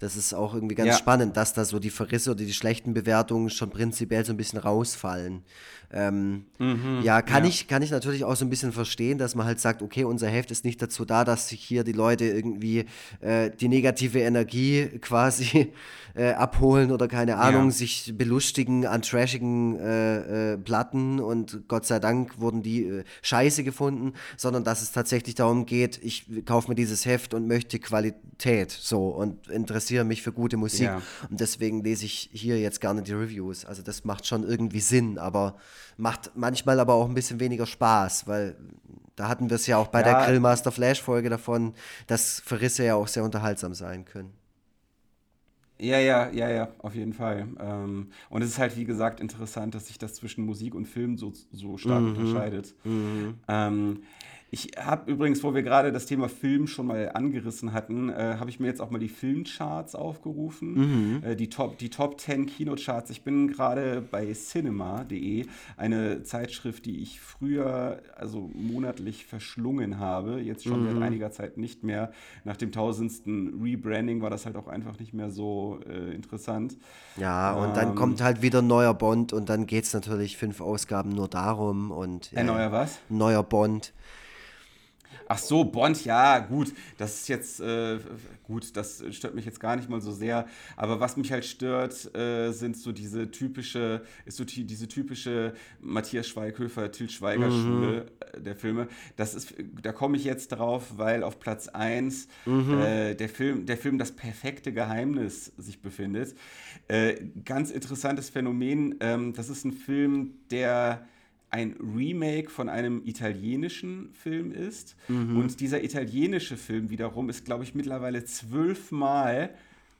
Das ist auch irgendwie ganz ja. spannend, dass da so die Verrisse oder die schlechten Bewertungen schon prinzipiell so ein bisschen rausfallen. Ähm, mhm, ja, kann, ja. Ich, kann ich natürlich auch so ein bisschen verstehen, dass man halt sagt, okay, unser Heft ist nicht dazu da, dass sich hier die Leute irgendwie äh, die negative Energie quasi äh, abholen oder keine Ahnung, ja. sich belustigen an trashigen äh, äh, Platten und Gott sei Dank wurden die äh, scheiße gefunden, sondern dass es tatsächlich darum geht, ich kaufe mir dieses Heft und möchte Qualität so und interessiere mich für gute Musik. Und deswegen lese ich hier jetzt gerne die Reviews. Also das macht schon irgendwie Sinn, aber Macht manchmal aber auch ein bisschen weniger Spaß, weil da hatten wir es ja auch bei ja. der Grillmaster Flash Folge davon, dass Verrisse ja auch sehr unterhaltsam sein können. Ja, ja, ja, ja, auf jeden Fall. Ähm, und es ist halt, wie gesagt, interessant, dass sich das zwischen Musik und Film so, so stark mhm. unterscheidet. Mhm. Ähm, ich habe übrigens, wo wir gerade das Thema Film schon mal angerissen hatten, äh, habe ich mir jetzt auch mal die Filmcharts aufgerufen. Mhm. Äh, die, Top, die Top 10 Kinocharts. Ich bin gerade bei cinema.de, eine Zeitschrift, die ich früher also monatlich verschlungen habe. Jetzt schon mhm. seit einiger Zeit nicht mehr. Nach dem tausendsten Rebranding war das halt auch einfach nicht mehr so äh, interessant. Ja, und ähm, dann kommt halt wieder ein neuer Bond und dann geht es natürlich fünf Ausgaben nur darum. Und, ein neuer was? Neuer Bond. Ach so, Bond, ja, gut. Das ist jetzt, äh, gut, das stört mich jetzt gar nicht mal so sehr. Aber was mich halt stört, äh, sind so diese typische, ist so diese typische Matthias Schweighöfer, Til Schweiger mhm. Schule äh, der Filme. Das ist, da komme ich jetzt drauf, weil auf Platz 1 mhm. äh, der, Film, der Film Das perfekte Geheimnis sich befindet. Äh, ganz interessantes Phänomen. Ähm, das ist ein Film, der ein Remake von einem italienischen Film ist. Mhm. Und dieser italienische Film wiederum ist, glaube ich, mittlerweile zwölfmal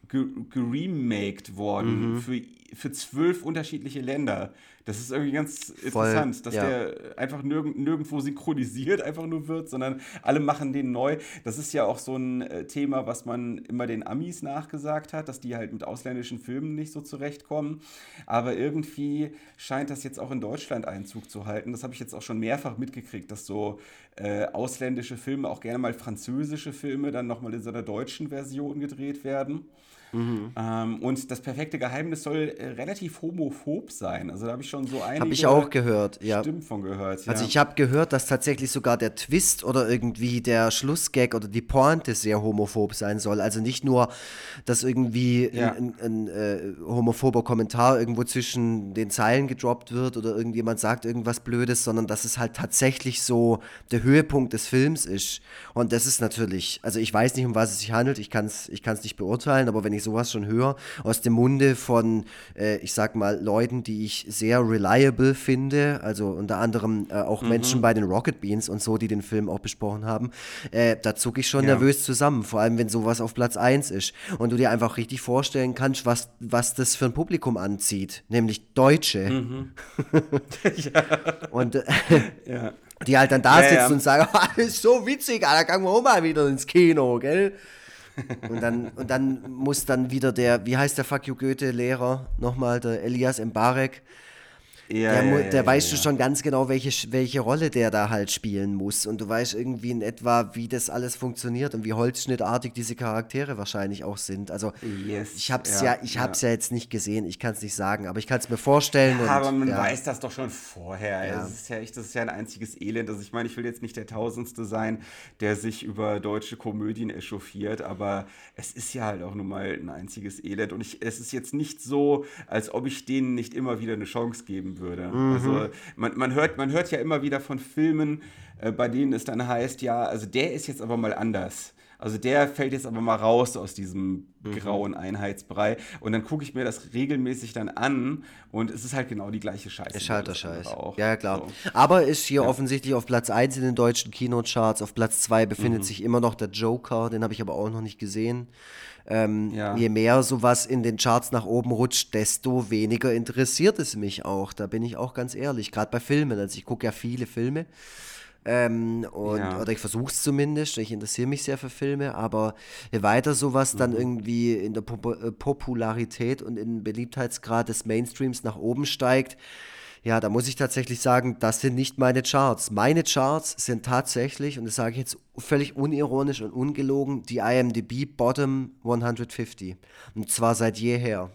geremaked worden mhm. für, für zwölf unterschiedliche Länder. Das ist irgendwie ganz Voll, interessant, dass ja. der einfach nirg nirgendwo synchronisiert einfach nur wird, sondern alle machen den neu. Das ist ja auch so ein äh, Thema, was man immer den Amis nachgesagt hat, dass die halt mit ausländischen Filmen nicht so zurechtkommen. Aber irgendwie scheint das jetzt auch in Deutschland Einzug zu halten. Das habe ich jetzt auch schon mehrfach mitgekriegt, dass so äh, ausländische Filme, auch gerne mal französische Filme, dann nochmal in so einer deutschen Version gedreht werden. Mhm. Ähm, und das perfekte Geheimnis soll äh, relativ homophob sein. Also da habe ich schon so einige Habe ich auch gehört, ja. Stimmen von gehört. Ja. Also ich habe gehört, dass tatsächlich sogar der Twist oder irgendwie der Schlussgag oder die Pointe sehr homophob sein soll. Also nicht nur, dass irgendwie ja. ein, ein, ein äh, homophober Kommentar irgendwo zwischen den Zeilen gedroppt wird oder irgendjemand sagt irgendwas Blödes, sondern dass es halt tatsächlich so der Höhepunkt des Films ist. Und das ist natürlich, also ich weiß nicht, um was es sich handelt, ich kann es ich nicht beurteilen, aber wenn ich sowas schon höre, aus dem Munde von, äh, ich sag mal, Leuten, die ich sehr reliable finde, also unter anderem äh, auch mhm. Menschen bei den Rocket Beans und so, die den Film auch besprochen haben, äh, da zucke ich schon ja. nervös zusammen, vor allem wenn sowas auf Platz 1 ist und du dir einfach richtig vorstellen kannst, was, was das für ein Publikum anzieht, nämlich Deutsche. Mhm. ja. Und äh, ja. die halt dann da ja, sitzen ja. und sagen, oh, das ist so witzig, da gehen wir auch mal wieder ins Kino, gell? Und dann, und dann muss dann wieder der, wie heißt der Fuck you Goethe-Lehrer nochmal, der Elias Mbarek, ja, der, ja, der ja, weißt du schon ganz genau, welche, welche Rolle der da halt spielen muss. Und du weißt irgendwie in etwa, wie das alles funktioniert und wie holzschnittartig diese Charaktere wahrscheinlich auch sind. Also yes, ich hab's ja, ich hab's ja. jetzt nicht gesehen, ich kann es nicht sagen, aber ich kann es mir vorstellen. Und, aber man weiß das doch schon vorher. Das ist ja echt, das ist ja ein einziges Elend. Also ich meine, ich will jetzt nicht der Tausendste sein, der sich über deutsche Komödien echauffiert, aber es ist ja halt auch nun mal ein einziges Elend. Und ich, es ist jetzt nicht so, als ob ich denen nicht immer wieder eine Chance geben würde. Mhm. Also man, man, hört, man hört ja immer wieder von Filmen, äh, bei denen es dann heißt, ja, also der ist jetzt aber mal anders. Also der fällt jetzt aber mal raus aus diesem mhm. grauen Einheitsbrei. Und dann gucke ich mir das regelmäßig dann an und es ist halt genau die gleiche Scheiße. Ist halt der Scheiß. Ja, klar. So. Aber ist hier ja. offensichtlich auf Platz 1 in den deutschen Kinocharts. Auf Platz 2 befindet mhm. sich immer noch der Joker, den habe ich aber auch noch nicht gesehen. Ähm, ja. Je mehr sowas in den Charts nach oben rutscht, desto weniger interessiert es mich auch. Da bin ich auch ganz ehrlich. Gerade bei Filmen. Also ich gucke ja viele Filme. Ähm, und, ja. Oder ich versuche es zumindest. Ich interessiere mich sehr für Filme. Aber je weiter sowas mhm. dann irgendwie in der Pop äh, Popularität und im Beliebtheitsgrad des Mainstreams nach oben steigt, ja, da muss ich tatsächlich sagen, das sind nicht meine Charts. Meine Charts sind tatsächlich, und das sage ich jetzt völlig unironisch und ungelogen, die IMDb Bottom 150. Und zwar seit jeher.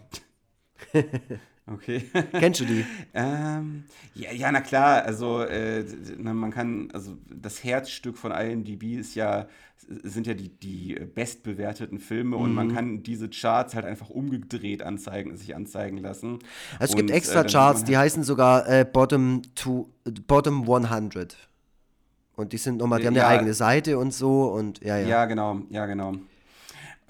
Okay. Kennst du die? ähm, ja, ja, na klar. Also äh, man kann, also das Herzstück von IMDb ist ja, sind ja die, die bestbewerteten Filme mhm. und man mhm. kann diese Charts halt einfach umgedreht anzeigen, sich anzeigen lassen. Es und, gibt extra äh, Charts, die heißen sogar äh, Bottom, to, Bottom 100. Und die sind nochmal, die haben ja, eine eigene Seite und so und ja, ja. Ja, genau, ja, genau.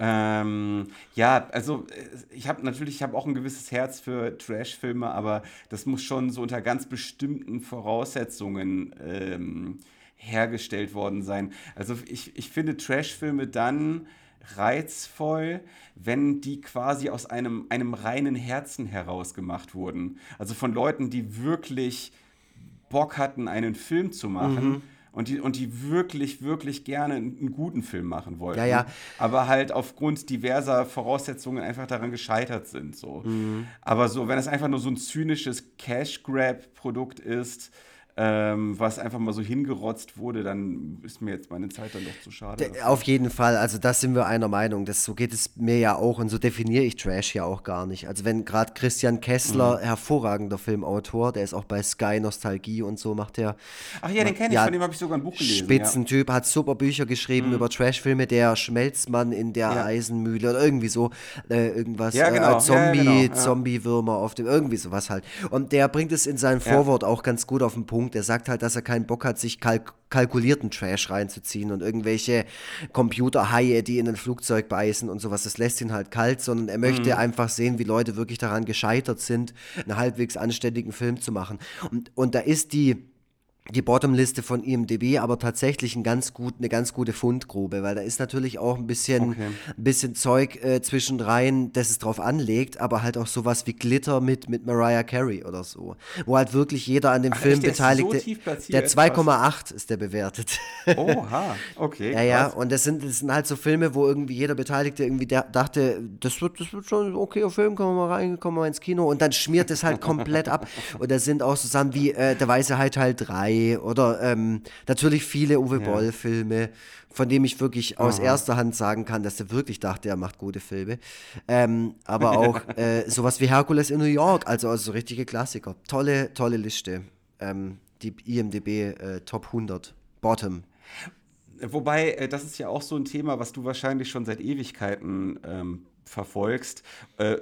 Ähm, ja, also äh, ich habe natürlich, ich habe auch ein gewisses Herz für Trash-Filme, aber das muss schon so unter ganz bestimmten Voraussetzungen ähm, hergestellt worden sein. Also ich, ich finde Trash-Filme dann reizvoll, wenn die quasi aus einem, einem reinen Herzen heraus gemacht wurden. Also von Leuten, die wirklich Bock hatten, einen Film zu machen. Mhm und die, und die wirklich, wirklich gerne einen guten Film machen wollten. Ja, ja. Aber halt aufgrund diverser Voraussetzungen einfach daran gescheitert sind. So. Mhm. Aber so, wenn es einfach nur so ein zynisches Cash-Grab-Produkt ist, ähm, was einfach mal so hingerotzt wurde, dann ist mir jetzt meine Zeit dann doch zu schade. De, auf jeden Fall, also das sind wir einer Meinung. Das, so geht es mir ja auch und so definiere ich Trash ja auch gar nicht. Also wenn gerade Christian Kessler, mhm. hervorragender Filmautor, der ist auch bei Sky Nostalgie und so, macht der. Ach ja, den kenne ich, ja, von dem habe ich sogar ein Buch gelesen. Spitzentyp, ja. hat super Bücher geschrieben mhm. über Trashfilme, der Schmelzmann in der ja. Eisenmühle oder irgendwie so, äh, irgendwas, ja, genau. äh, Zombie, genau. Zombie-Würmer auf dem, irgendwie sowas halt. Und der bringt es in seinem Vorwort auch ganz gut auf den Punkt Punkt. Er sagt halt, dass er keinen Bock hat, sich kalk kalkulierten Trash reinzuziehen und irgendwelche Computerhaie, die in ein Flugzeug beißen und sowas. Das lässt ihn halt kalt, sondern er möchte mhm. einfach sehen, wie Leute wirklich daran gescheitert sind, einen halbwegs anständigen Film zu machen. Und, und da ist die die Bottomliste von IMDb, aber tatsächlich ein ganz gut, eine ganz gute Fundgrube, weil da ist natürlich auch ein bisschen, okay. ein bisschen Zeug äh, zwischendrein, das es drauf anlegt, aber halt auch sowas wie Glitter mit, mit Mariah Carey oder so. Wo halt wirklich jeder an dem Ach, Film beteiligt. So der 2,8 ist der bewertet. Oha, okay. ja, ja, und das sind, das sind halt so Filme, wo irgendwie jeder Beteiligte irgendwie dachte, das wird, das wird schon ein okayer Film, kommen wir mal rein, kommen wir mal ins Kino und dann schmiert es halt komplett ab. Und da sind auch so Sachen wie äh, Der Weiße Hai Teil 3 oder ähm, natürlich viele Uwe ja. Boll-Filme, von dem ich wirklich aus Aha. erster Hand sagen kann, dass er wirklich dachte, er macht gute Filme. Ähm, aber auch äh, sowas wie Herkules in New York, also, also so richtige Klassiker. Tolle, tolle Liste. Ähm, die IMDB äh, Top 100, Bottom. Wobei, äh, das ist ja auch so ein Thema, was du wahrscheinlich schon seit Ewigkeiten ähm, verfolgst äh,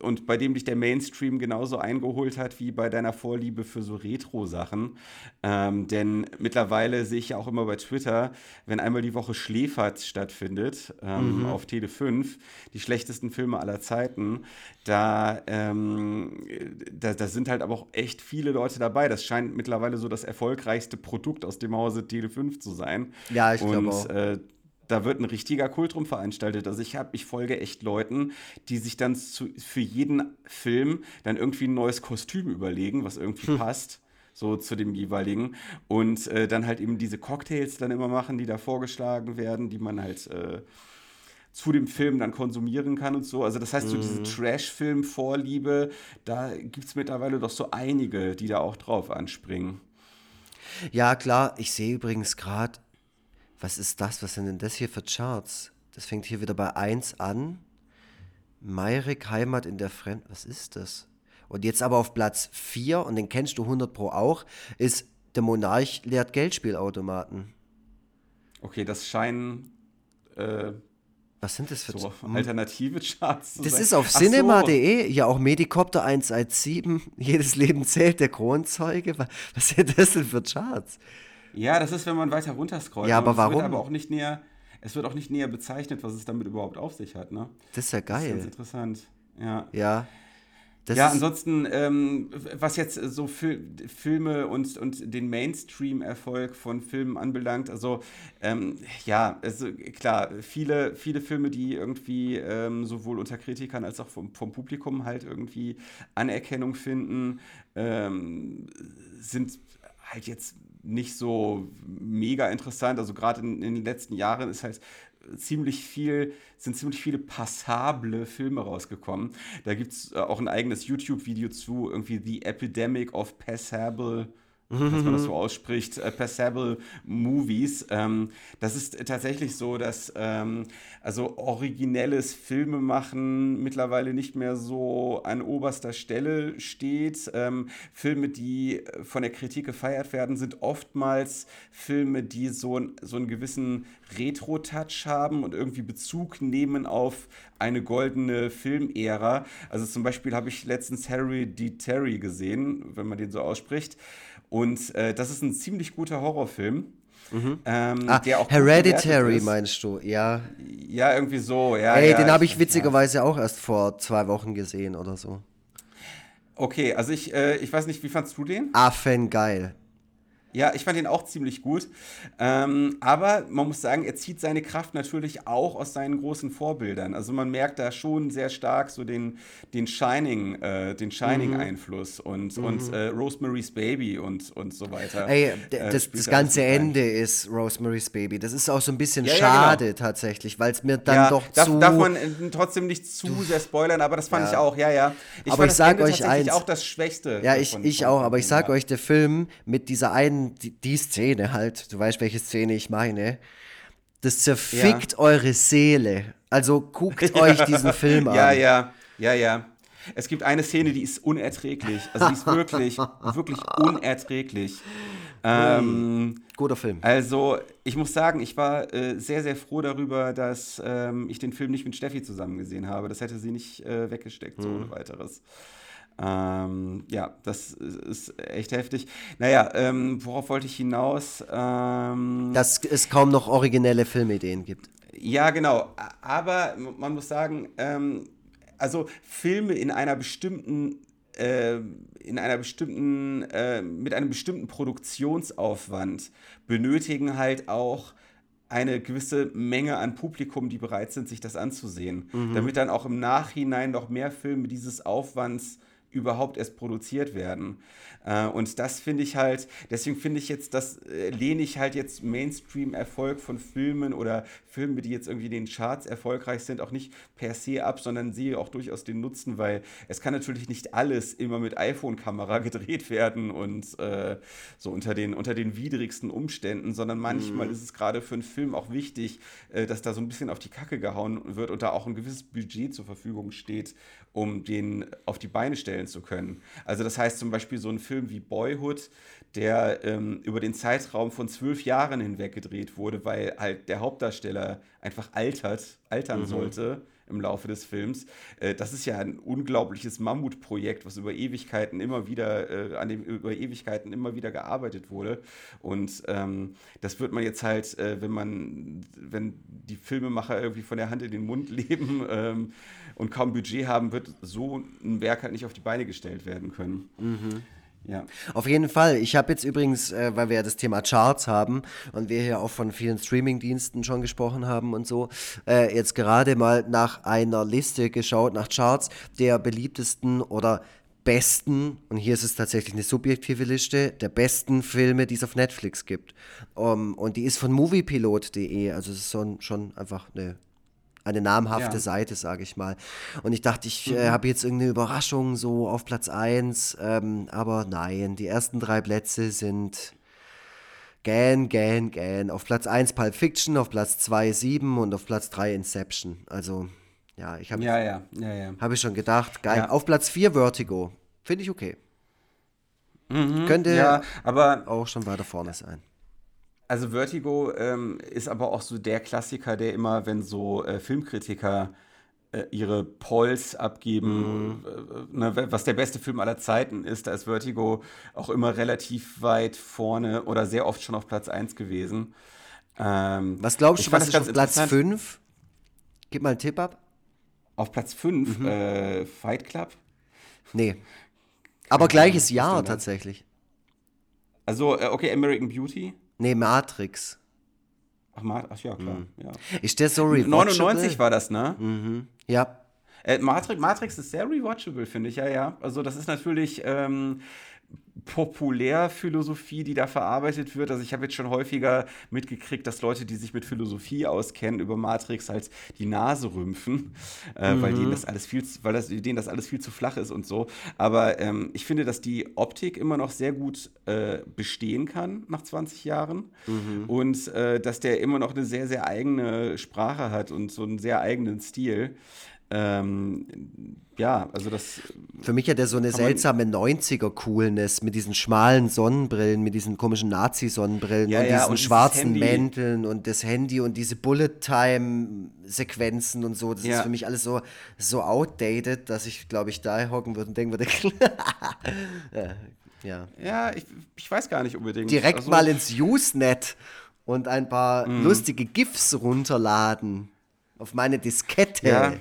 und bei dem dich der Mainstream genauso eingeholt hat wie bei deiner Vorliebe für so Retro-Sachen. Ähm, denn mittlerweile sehe ich ja auch immer bei Twitter, wenn einmal die Woche Schläfert stattfindet ähm, mhm. auf Tele 5, die schlechtesten Filme aller Zeiten, da, ähm, da, da, sind halt aber auch echt viele Leute dabei. Das scheint mittlerweile so das erfolgreichste Produkt aus dem Hause Tele 5 zu sein. Ja, ich glaube auch. Äh, da wird ein richtiger Kult drum veranstaltet. Also ich habe, ich folge echt Leuten, die sich dann zu, für jeden Film dann irgendwie ein neues Kostüm überlegen, was irgendwie hm. passt. so zu dem jeweiligen. Und äh, dann halt eben diese Cocktails dann immer machen, die da vorgeschlagen werden, die man halt äh, zu dem Film dann konsumieren kann und so. Also das heißt, so diese mhm. Trash-Film-Vorliebe, da gibt es mittlerweile doch so einige, die da auch drauf anspringen. Ja, klar. Ich sehe übrigens gerade, was ist das? Was sind denn das hier für Charts? Das fängt hier wieder bei 1 an. Meirik Heimat in der Fremd. Was ist das? Und jetzt aber auf Platz 4, und den kennst du 100 Pro auch, ist Der Monarch lehrt Geldspielautomaten. Okay, das scheinen. Äh, Was sind das für so alternative Charts? Das sein. ist auf cinema.de, so. ja auch Medikopter 117, jedes Leben zählt, der Kronzeuge. Was sind das denn für Charts? Ja, das ist, wenn man weiter runterscrollt. Ja, aber warum? Wird aber auch nicht näher, es wird auch nicht näher bezeichnet, was es damit überhaupt auf sich hat. Ne? Das ist ja geil. Das ist interessant. Ja. Ja. Das ja, ansonsten, ähm, was jetzt so Fil Filme und, und den Mainstream-Erfolg von Filmen anbelangt, also ähm, ja, also klar, viele, viele Filme, die irgendwie ähm, sowohl unter Kritikern als auch vom, vom Publikum halt irgendwie Anerkennung finden, ähm, sind halt jetzt nicht so mega interessant. Also gerade in, in, den letzten Jahren ist halt ziemlich viel, sind ziemlich viele passable Filme rausgekommen. Da gibt es äh, auch ein eigenes YouTube-Video zu, irgendwie The Epidemic of Passable dass man das so ausspricht, äh, Passable Movies. Ähm, das ist tatsächlich so, dass ähm, also originelles Filmemachen mittlerweile nicht mehr so an oberster Stelle steht. Ähm, Filme, die von der Kritik gefeiert werden, sind oftmals Filme, die so, so einen gewissen Retro-Touch haben und irgendwie Bezug nehmen auf eine goldene Filmära. Also zum Beispiel habe ich letztens Harry D. Terry gesehen, wenn man den so ausspricht. Und äh, das ist ein ziemlich guter Horrorfilm. Mhm. Ähm, ah, der auch Hereditary meinst du, ja. Ja, irgendwie so, ja. Ey, ja, den habe ich witzigerweise ja. auch erst vor zwei Wochen gesehen oder so. Okay, also ich, äh, ich weiß nicht, wie fandst du den? Affen geil. Ja, ich fand ihn auch ziemlich gut. Ähm, aber man muss sagen, er zieht seine Kraft natürlich auch aus seinen großen Vorbildern. Also man merkt da schon sehr stark so den, den Shining, äh, den Shining-Einfluss mhm. und, mhm. und äh, Rosemary's Baby und, und so weiter. Ey, äh, das, das ganze Ende ist Rosemary's Baby. Das ist auch so ein bisschen ja, schade ja, genau. tatsächlich, weil es mir dann ja, doch darf, zu... Darf man äh, trotzdem nicht zu sehr spoilern, aber das fand ich auch, ja, ja. Ich aber ich sag euch eins... auch das Schwächste. Ja, ich, ich auch, aber ich sag euch, der Film mit dieser einen die, die, Szene halt, du weißt, welche Szene ich meine, das zerfickt ja. eure Seele. Also guckt euch diesen Film an. Ja, ja, ja, ja. Es gibt eine Szene, die ist unerträglich. Also die ist wirklich, wirklich unerträglich. Ähm, Guter Film. Also, ich muss sagen, ich war äh, sehr, sehr froh darüber, dass ähm, ich den Film nicht mit Steffi zusammen gesehen habe. Das hätte sie nicht äh, weggesteckt, so mhm. ohne weiteres. Ähm, ja, das ist echt heftig. Naja, ähm, worauf wollte ich hinaus? Ähm, Dass es kaum noch originelle Filmideen gibt. Ja, genau. Aber man muss sagen, ähm, also Filme in einer bestimmten äh, in einer bestimmten, äh, mit einem bestimmten Produktionsaufwand benötigen halt auch eine gewisse Menge an Publikum, die bereit sind, sich das anzusehen. Mhm. Damit dann auch im Nachhinein noch mehr Filme dieses Aufwands überhaupt erst produziert werden. Äh, und das finde ich halt, deswegen finde ich jetzt, das äh, lehne ich halt jetzt Mainstream-Erfolg von Filmen oder Filme, die jetzt irgendwie in den Charts erfolgreich sind, auch nicht per se ab, sondern sehe auch durchaus den Nutzen, weil es kann natürlich nicht alles immer mit iPhone-Kamera gedreht werden und äh, so unter den, unter den widrigsten Umständen, sondern manchmal mhm. ist es gerade für einen Film auch wichtig, äh, dass da so ein bisschen auf die Kacke gehauen wird und da auch ein gewisses Budget zur Verfügung steht, um den auf die Beine stellen zu können. Also das heißt zum Beispiel so ein Film wie Boyhood, der ähm, über den Zeitraum von zwölf Jahren hinweg gedreht wurde, weil halt der Hauptdarsteller einfach altert, altern mhm. sollte im Laufe des Films. Äh, das ist ja ein unglaubliches Mammutprojekt, was über Ewigkeiten immer wieder, äh, an dem über Ewigkeiten immer wieder gearbeitet wurde. Und ähm, das wird man jetzt halt, äh, wenn man, wenn die Filmemacher irgendwie von der Hand in den Mund leben ähm, und kaum Budget haben, wird so ein Werk halt nicht auf die Beine gestellt werden können. Mhm. Ja. Auf jeden Fall. Ich habe jetzt übrigens, äh, weil wir ja das Thema Charts haben und wir hier auch von vielen Streamingdiensten schon gesprochen haben und so, äh, jetzt gerade mal nach einer Liste geschaut, nach Charts der beliebtesten oder besten, und hier ist es tatsächlich eine subjektive Liste, der besten Filme, die es auf Netflix gibt. Um, und die ist von moviepilot.de, also es ist so ein, schon einfach eine, eine namhafte ja. Seite, sage ich mal. Und ich dachte, ich äh, mhm. äh, habe jetzt irgendeine Überraschung so auf Platz 1, ähm, aber nein, die ersten drei Plätze sind Gan, Gan, Gan. Auf Platz 1 Pulp Fiction, auf Platz 2 7 und auf Platz 3 Inception. Also, ja, ich habe ja, ja, ja, ja. Hab ich schon gedacht. Geil. Ja. Auf Platz 4 Vertigo. Finde ich okay. Mhm, Könnte ja, aber auch schon weiter vorne sein. Also Vertigo ähm, ist aber auch so der Klassiker, der immer, wenn so äh, Filmkritiker äh, ihre Polls abgeben, mhm. ne, was der beste Film aller Zeiten ist, da ist Vertigo auch immer relativ weit vorne oder sehr oft schon auf Platz 1 gewesen. Ähm, was glaubst du, was ist auf Platz 5? Gib mal einen Tipp ab. Auf Platz 5 mhm. äh, Fight Club? Nee. Aber gleiches Jahr tatsächlich. Also, äh, okay, American Beauty? Nee, Matrix. Ach, ach ja, klar. Mhm. Ja. Ist der so rewatchable? 99 war das, ne? Mhm. Ja. Äh, Matrix, Matrix ist sehr rewatchable, finde ich, ja, ja. Also das ist natürlich ähm, Populärphilosophie, die da verarbeitet wird. Also ich habe jetzt schon häufiger mitgekriegt, dass Leute, die sich mit Philosophie auskennen, über Matrix halt die Nase rümpfen, äh, mhm. weil denen das alles viel, weil das, denen das alles viel zu flach ist und so. Aber ähm, ich finde, dass die Optik immer noch sehr gut äh, bestehen kann nach 20 Jahren mhm. und äh, dass der immer noch eine sehr, sehr eigene Sprache hat und so einen sehr eigenen Stil. Ähm, ja, also das. Für mich hat er so eine seltsame 90er-Coolness mit diesen schmalen Sonnenbrillen, mit diesen komischen Nazi-Sonnenbrillen ja, und ja, diesen und schwarzen Mänteln und das Handy und diese Bullet-Time-Sequenzen und so. Das ja. ist für mich alles so, so outdated, dass ich, glaube ich, da hocken würde und denken würde, ja. Ja, ich, ich weiß gar nicht unbedingt. Direkt also, mal ins Usenet und ein paar mm. lustige GIFs runterladen auf meine Diskette. Ja.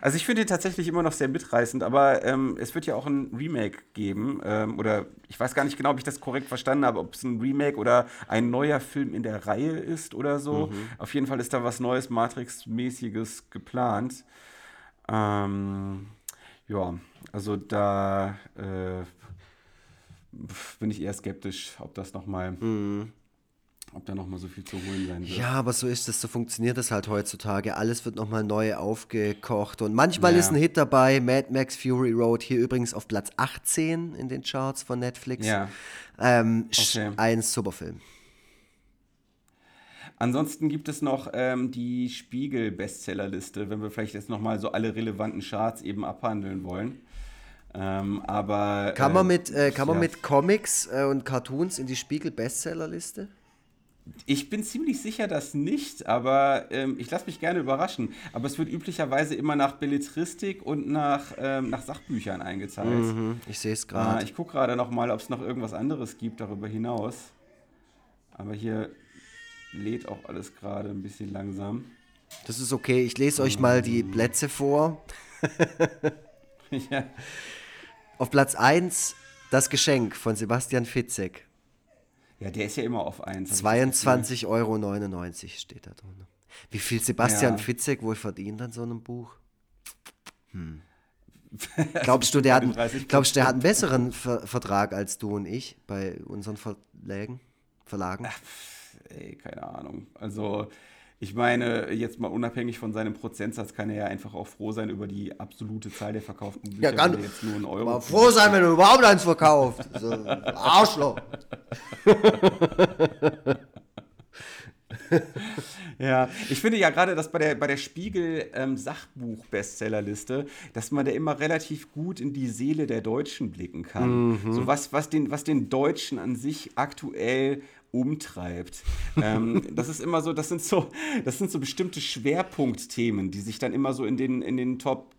Also ich finde ihn tatsächlich immer noch sehr mitreißend, aber ähm, es wird ja auch ein Remake geben. Ähm, oder ich weiß gar nicht genau, ob ich das korrekt verstanden habe, ob es ein Remake oder ein neuer Film in der Reihe ist oder so. Mhm. Auf jeden Fall ist da was Neues, Matrix-mäßiges geplant. Ähm, ja, also da äh, bin ich eher skeptisch, ob das nochmal mhm ob da nochmal so viel zu holen sein wird. Ja, aber so ist es, so funktioniert es halt heutzutage. Alles wird nochmal neu aufgekocht und manchmal ja. ist ein Hit dabei. Mad Max Fury Road hier übrigens auf Platz 18 in den Charts von Netflix. Ja. Ähm, okay. Ein super Film. Ansonsten gibt es noch ähm, die Spiegel-Bestsellerliste, wenn wir vielleicht jetzt nochmal so alle relevanten Charts eben abhandeln wollen. Ähm, aber kann man äh, mit, äh, kann man mit Comics äh, und Cartoons in die Spiegel-Bestsellerliste? Ich bin ziemlich sicher, dass nicht, aber ähm, ich lasse mich gerne überraschen. Aber es wird üblicherweise immer nach Belletristik und nach, ähm, nach Sachbüchern eingeteilt. Mhm, ich sehe es gerade. Äh, ich gucke gerade noch mal, ob es noch irgendwas anderes gibt darüber hinaus. Aber hier lädt auch alles gerade ein bisschen langsam. Das ist okay. Ich lese euch mal die. Plätze vor. ja. Auf Platz 1 das Geschenk von Sebastian Fitzek. Ja, der ist ja immer auf 1. 22,99 Euro steht da drin. Wie viel Sebastian ja. Fitzek wohl verdient an so einem Buch? Hm. Glaubst du, der hat, glaubst, der hat einen besseren Ver Vertrag als du und ich bei unseren Verlagen? Verlagen? Ach, ey, keine Ahnung. Also, ich meine, jetzt mal unabhängig von seinem Prozentsatz kann er ja einfach auch froh sein über die absolute Zahl der verkauften Bücher. Ja, kann jetzt nur einen Euro. Mal froh sein, wenn er überhaupt eins verkauft. So, Arschloch. ja, ich finde ja gerade, dass bei der, bei der Spiegel ähm, dass man da immer relativ gut in die Seele der Deutschen blicken kann. Mhm. So was, was, den, was den Deutschen an sich aktuell umtreibt. ähm, das ist immer so, das sind so, das sind so bestimmte Schwerpunktthemen, die sich dann immer so in den, in den Top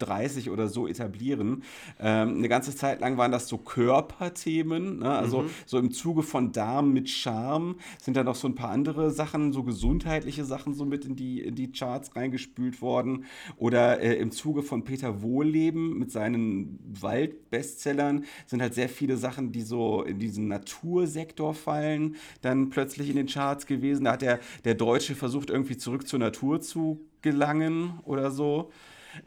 30 oder so etablieren. Ähm, eine ganze Zeit lang waren das so Körperthemen, ne? also mhm. so im Zuge von Darm mit Charme sind da noch so ein paar andere Sachen, so gesundheitliche Sachen so mit in die, in die Charts reingespült worden. Oder äh, im Zuge von Peter Wohlleben mit seinen Waldbestsellern sind halt sehr viele Sachen, die so in diesen Natursektor fallen, dann plötzlich in den Charts gewesen. Da hat der, der Deutsche versucht, irgendwie zurück zur Natur zu gelangen oder so.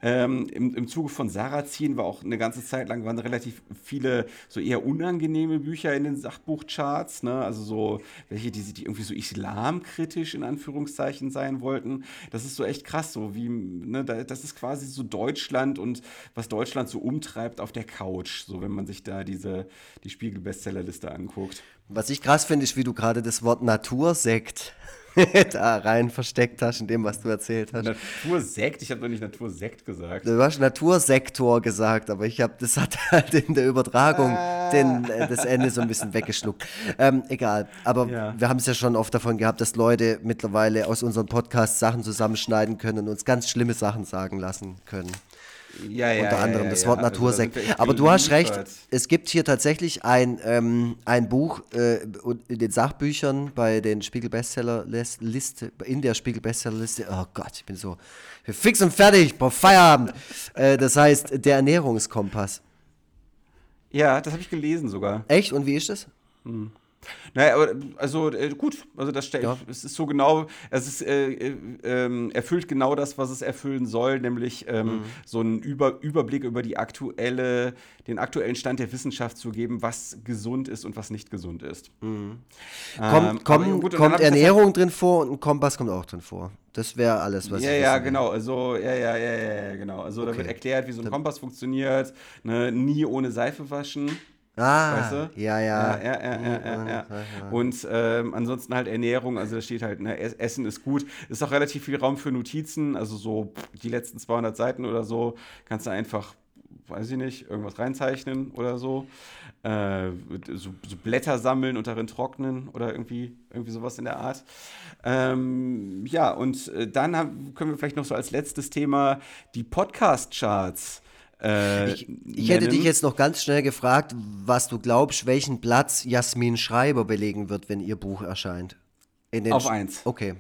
Ähm, im, Im Zuge von Sarrazin war auch eine ganze Zeit lang waren relativ viele so eher unangenehme Bücher in den Sachbuchcharts, ne? also so welche, die, die irgendwie so islamkritisch in Anführungszeichen sein wollten. Das ist so echt krass, so wie, ne, das ist quasi so Deutschland und was Deutschland so umtreibt auf der Couch, so wenn man sich da diese, die Spiegel-Bestsellerliste anguckt. Was ich krass finde, ist, wie du gerade das Wort Natursekt da rein versteckt hast in dem, was du erzählt hast. Natursekt? Ich habe doch nicht Natursekt gesagt. Du hast Natursektor gesagt, aber ich habe, das hat halt in der Übertragung ah. den, äh, das Ende so ein bisschen weggeschluckt. Ähm, egal, aber ja. wir haben es ja schon oft davon gehabt, dass Leute mittlerweile aus unserem Podcast Sachen zusammenschneiden können und uns ganz schlimme Sachen sagen lassen können. Ja, ja, Unter anderem ja, das Wort also, Natursekt. Aber du hast recht, es gibt hier tatsächlich ein, ähm, ein Buch äh, in den Sachbüchern bei den Spiegel Bestseller Liste, in der Spiegel Bestseller Liste. Oh Gott, ich bin so fix und fertig, brauch Feierabend. äh, das heißt, der Ernährungskompass. Ja, das habe ich gelesen sogar. Echt? Und wie ist das? Hm. Naja, aber also äh, gut, also das ja. es ist so genau, es ist, äh, äh, ähm, erfüllt genau das, was es erfüllen soll, nämlich ähm, mhm. so einen Über Überblick über die aktuelle, den aktuellen Stand der Wissenschaft zu geben, was gesund ist und was nicht gesund ist. Mhm. Ähm, kommt komm, gut, kommt Ernährung drin vor und ein Kompass kommt auch drin vor. Das wäre alles, was ja, ich Ja, genau. Also, ja, ja, ja, ja, genau. Also, okay. da wird erklärt, wie so ein Kompass funktioniert. Ne? Nie ohne Seife waschen. Ah, weißt du? ja, ja. ja, ja, ja, ja, ja Und ähm, ansonsten halt Ernährung, also da steht halt, ne, Essen ist gut. Ist auch relativ viel Raum für Notizen, also so die letzten 200 Seiten oder so kannst du einfach, weiß ich nicht, irgendwas reinzeichnen oder so. Äh, so, so, Blätter sammeln und darin trocknen oder irgendwie, irgendwie sowas in der Art. Ähm, ja, und äh, dann haben, können wir vielleicht noch so als letztes Thema die Podcast-Charts äh, ich, ich hätte dich jetzt noch ganz schnell gefragt, was du glaubst, welchen Platz Jasmin Schreiber belegen wird, wenn ihr Buch erscheint. Auf eins. Okay.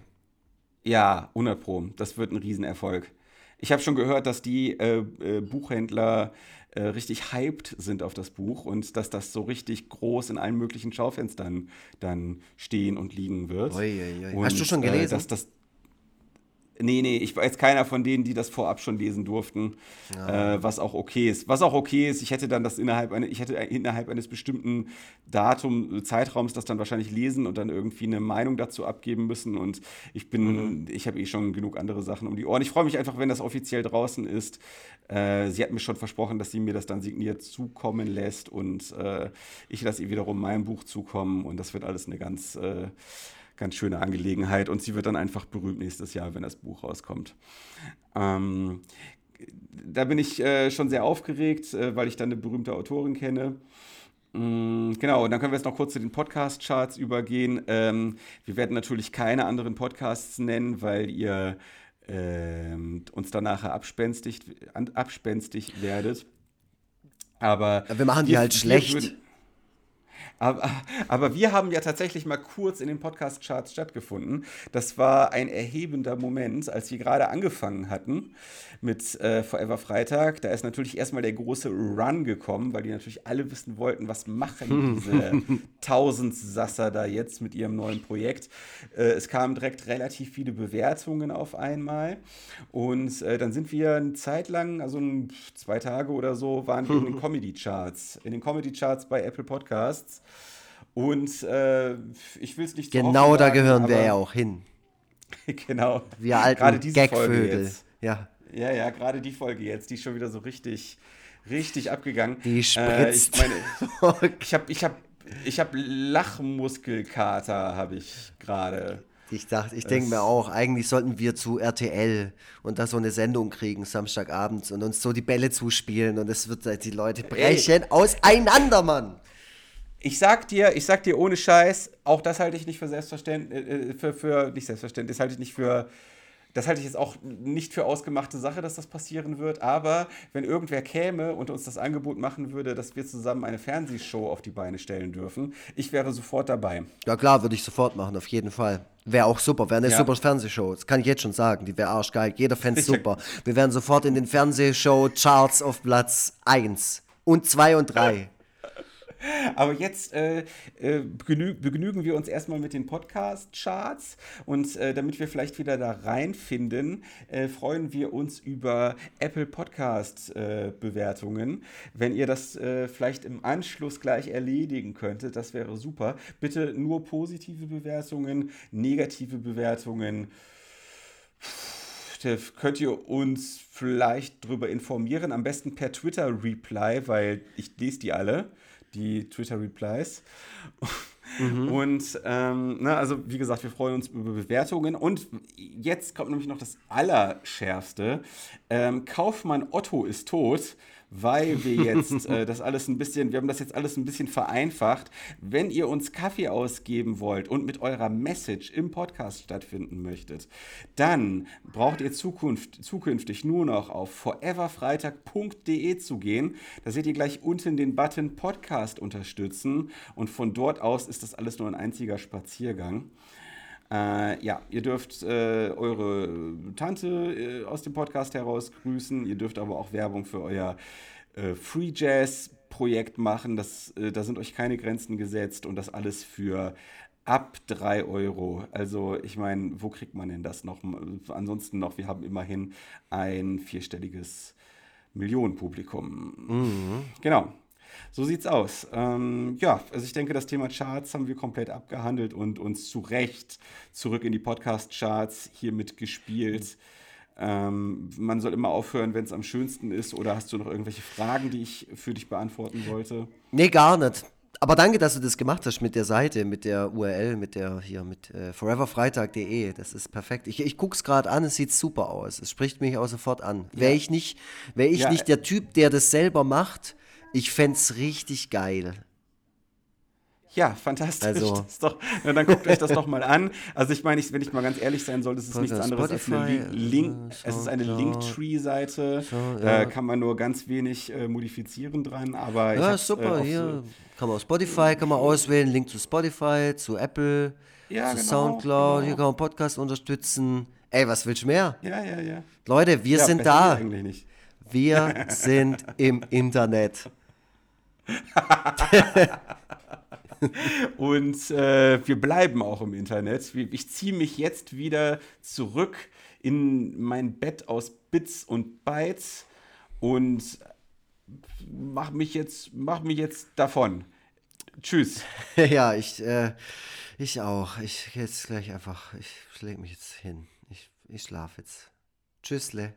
Ja, 100 Pro. Das wird ein Riesenerfolg. Ich habe schon gehört, dass die äh, äh, Buchhändler äh, richtig hyped sind auf das Buch und dass das so richtig groß in allen möglichen Schaufenstern dann stehen und liegen wird. Ui, ui, ui. Und, Hast du schon gelesen? dass das Nee, nee, ich war jetzt keiner von denen, die das vorab schon lesen durften, ja. äh, was auch okay ist. Was auch okay ist, ich hätte dann das innerhalb, eine, ich hätte innerhalb eines bestimmten Datum, Zeitraums das dann wahrscheinlich lesen und dann irgendwie eine Meinung dazu abgeben müssen. Und ich bin, mhm. ich habe eh schon genug andere Sachen um die Ohren. Ich freue mich einfach, wenn das offiziell draußen ist. Äh, sie hat mir schon versprochen, dass sie mir das dann signiert zukommen lässt und äh, ich lasse ihr wiederum mein Buch zukommen und das wird alles eine ganz äh, ganz schöne Angelegenheit und sie wird dann einfach berühmt nächstes Jahr, wenn das Buch rauskommt. Ähm, da bin ich äh, schon sehr aufgeregt, äh, weil ich dann eine berühmte Autorin kenne. Mm, genau, und dann können wir jetzt noch kurz zu den Podcast-Charts übergehen. Ähm, wir werden natürlich keine anderen Podcasts nennen, weil ihr ähm, uns dann nachher abspenstig, abspenstig werdet. Aber wir machen die halt schlecht. Aber, aber, wir haben ja tatsächlich mal kurz in den Podcast-Charts stattgefunden. Das war ein erhebender Moment, als wir gerade angefangen hatten mit äh, Forever Freitag. Da ist natürlich erstmal der große Run gekommen, weil die natürlich alle wissen wollten, was machen diese Tausendsasser da jetzt mit ihrem neuen Projekt. Äh, es kamen direkt relativ viele Bewertungen auf einmal. Und äh, dann sind wir eine Zeit lang, also zwei Tage oder so, waren wir in den Comedy-Charts. In den Comedy-Charts bei Apple Podcasts. Und äh, ich will es nicht Genau da gehören wir ja auch hin. genau. Wir alten Gerade diese Gagvögel. Ja. Ja, ja, gerade die Folge jetzt, die ist schon wieder so richtig, richtig abgegangen. Die spritzt. Äh, ich meine, ich habe ich hab, ich hab Lachmuskelkater, habe ich gerade. Ich dachte, ich denke mir auch, eigentlich sollten wir zu RTL und da so eine Sendung kriegen, Samstagabends, und uns so die Bälle zuspielen und es wird die Leute brechen Ey. auseinander, Mann. Ich sag dir, ich sag dir ohne Scheiß, auch das halte ich nicht für selbstverständlich, äh, für, für, nicht selbstverständlich, das halte ich nicht für das halte ich jetzt auch nicht für ausgemachte Sache, dass das passieren wird. Aber wenn irgendwer käme und uns das Angebot machen würde, dass wir zusammen eine Fernsehshow auf die Beine stellen dürfen, ich wäre sofort dabei. Ja klar, würde ich sofort machen, auf jeden Fall. Wäre auch super, wäre eine ja. super Fernsehshow. Das kann ich jetzt schon sagen. Die wäre arschgeil. Jeder fände super. Wir wären sofort in den Fernsehshow-Charts auf Platz 1 und 2 und 3. Aber jetzt äh, äh, begnü begnügen wir uns erstmal mit den Podcast-Charts und äh, damit wir vielleicht wieder da reinfinden, äh, freuen wir uns über Apple Podcast-Bewertungen. Wenn ihr das äh, vielleicht im Anschluss gleich erledigen könntet, das wäre super. Bitte nur positive Bewertungen, negative Bewertungen. Könnt ihr uns vielleicht darüber informieren? Am besten per Twitter-Reply, weil ich lese die alle die Twitter-Replies. Mhm. Und ähm, na, also wie gesagt, wir freuen uns über Bewertungen. Und jetzt kommt nämlich noch das Allerschärfste. Ähm, Kaufmann Otto ist tot weil wir jetzt äh, das alles ein bisschen, wir haben das jetzt alles ein bisschen vereinfacht. Wenn ihr uns Kaffee ausgeben wollt und mit eurer Message im Podcast stattfinden möchtet, dann braucht ihr Zukunft, zukünftig nur noch auf foreverfreitag.de zu gehen. Da seht ihr gleich unten den Button Podcast unterstützen und von dort aus ist das alles nur ein einziger Spaziergang. Äh, ja, ihr dürft äh, eure Tante äh, aus dem Podcast heraus grüßen. Ihr dürft aber auch Werbung für euer äh, Free Jazz Projekt machen. Das, äh, da sind euch keine Grenzen gesetzt und das alles für ab 3 Euro. Also ich meine, wo kriegt man denn das noch? Ansonsten noch, wir haben immerhin ein vierstelliges Millionenpublikum. Mhm. Genau. So sieht's aus. Ähm, ja, also ich denke, das Thema Charts haben wir komplett abgehandelt und uns zu Recht zurück in die Podcast-Charts hier mitgespielt. Ähm, man soll immer aufhören, wenn es am schönsten ist. Oder hast du noch irgendwelche Fragen, die ich für dich beantworten sollte? Nee, gar nicht. Aber danke, dass du das gemacht hast mit der Seite, mit der URL, mit der hier, mit äh, foreverfreitag.de. Das ist perfekt. Ich, ich gucke es gerade an, es sieht super aus. Es spricht mich auch sofort an. Ja. Wäre ich, nicht, wär ich ja. nicht der Typ, der das selber macht, ich fände es richtig geil. Ja, fantastisch. Also, doch, na, dann guckt euch das doch mal an. Also ich meine, wenn ich mal ganz ehrlich sein soll, das ist nichts anderes Spotify, als eine Link, äh, es ist eine Linktree-Seite. Ja. Da kann man nur ganz wenig äh, modifizieren dran, aber ja, super. Äh, hier kann man auf Spotify kann man auswählen, Link zu Spotify, zu Apple, ja, zu genau, Soundcloud. Genau. Hier kann man Podcast unterstützen. Ey, was willst du mehr? Ja, ja, ja. Leute, wir sind da. Wir sind im Internet. und äh, wir bleiben auch im Internet. Ich ziehe mich jetzt wieder zurück in mein Bett aus Bits und Bytes und mach mich jetzt, mach mich jetzt davon. Tschüss. ja, ich, äh, ich auch. Ich jetzt gleich einfach, ich lege mich jetzt hin. Ich, ich schlafe jetzt. Tschüssle.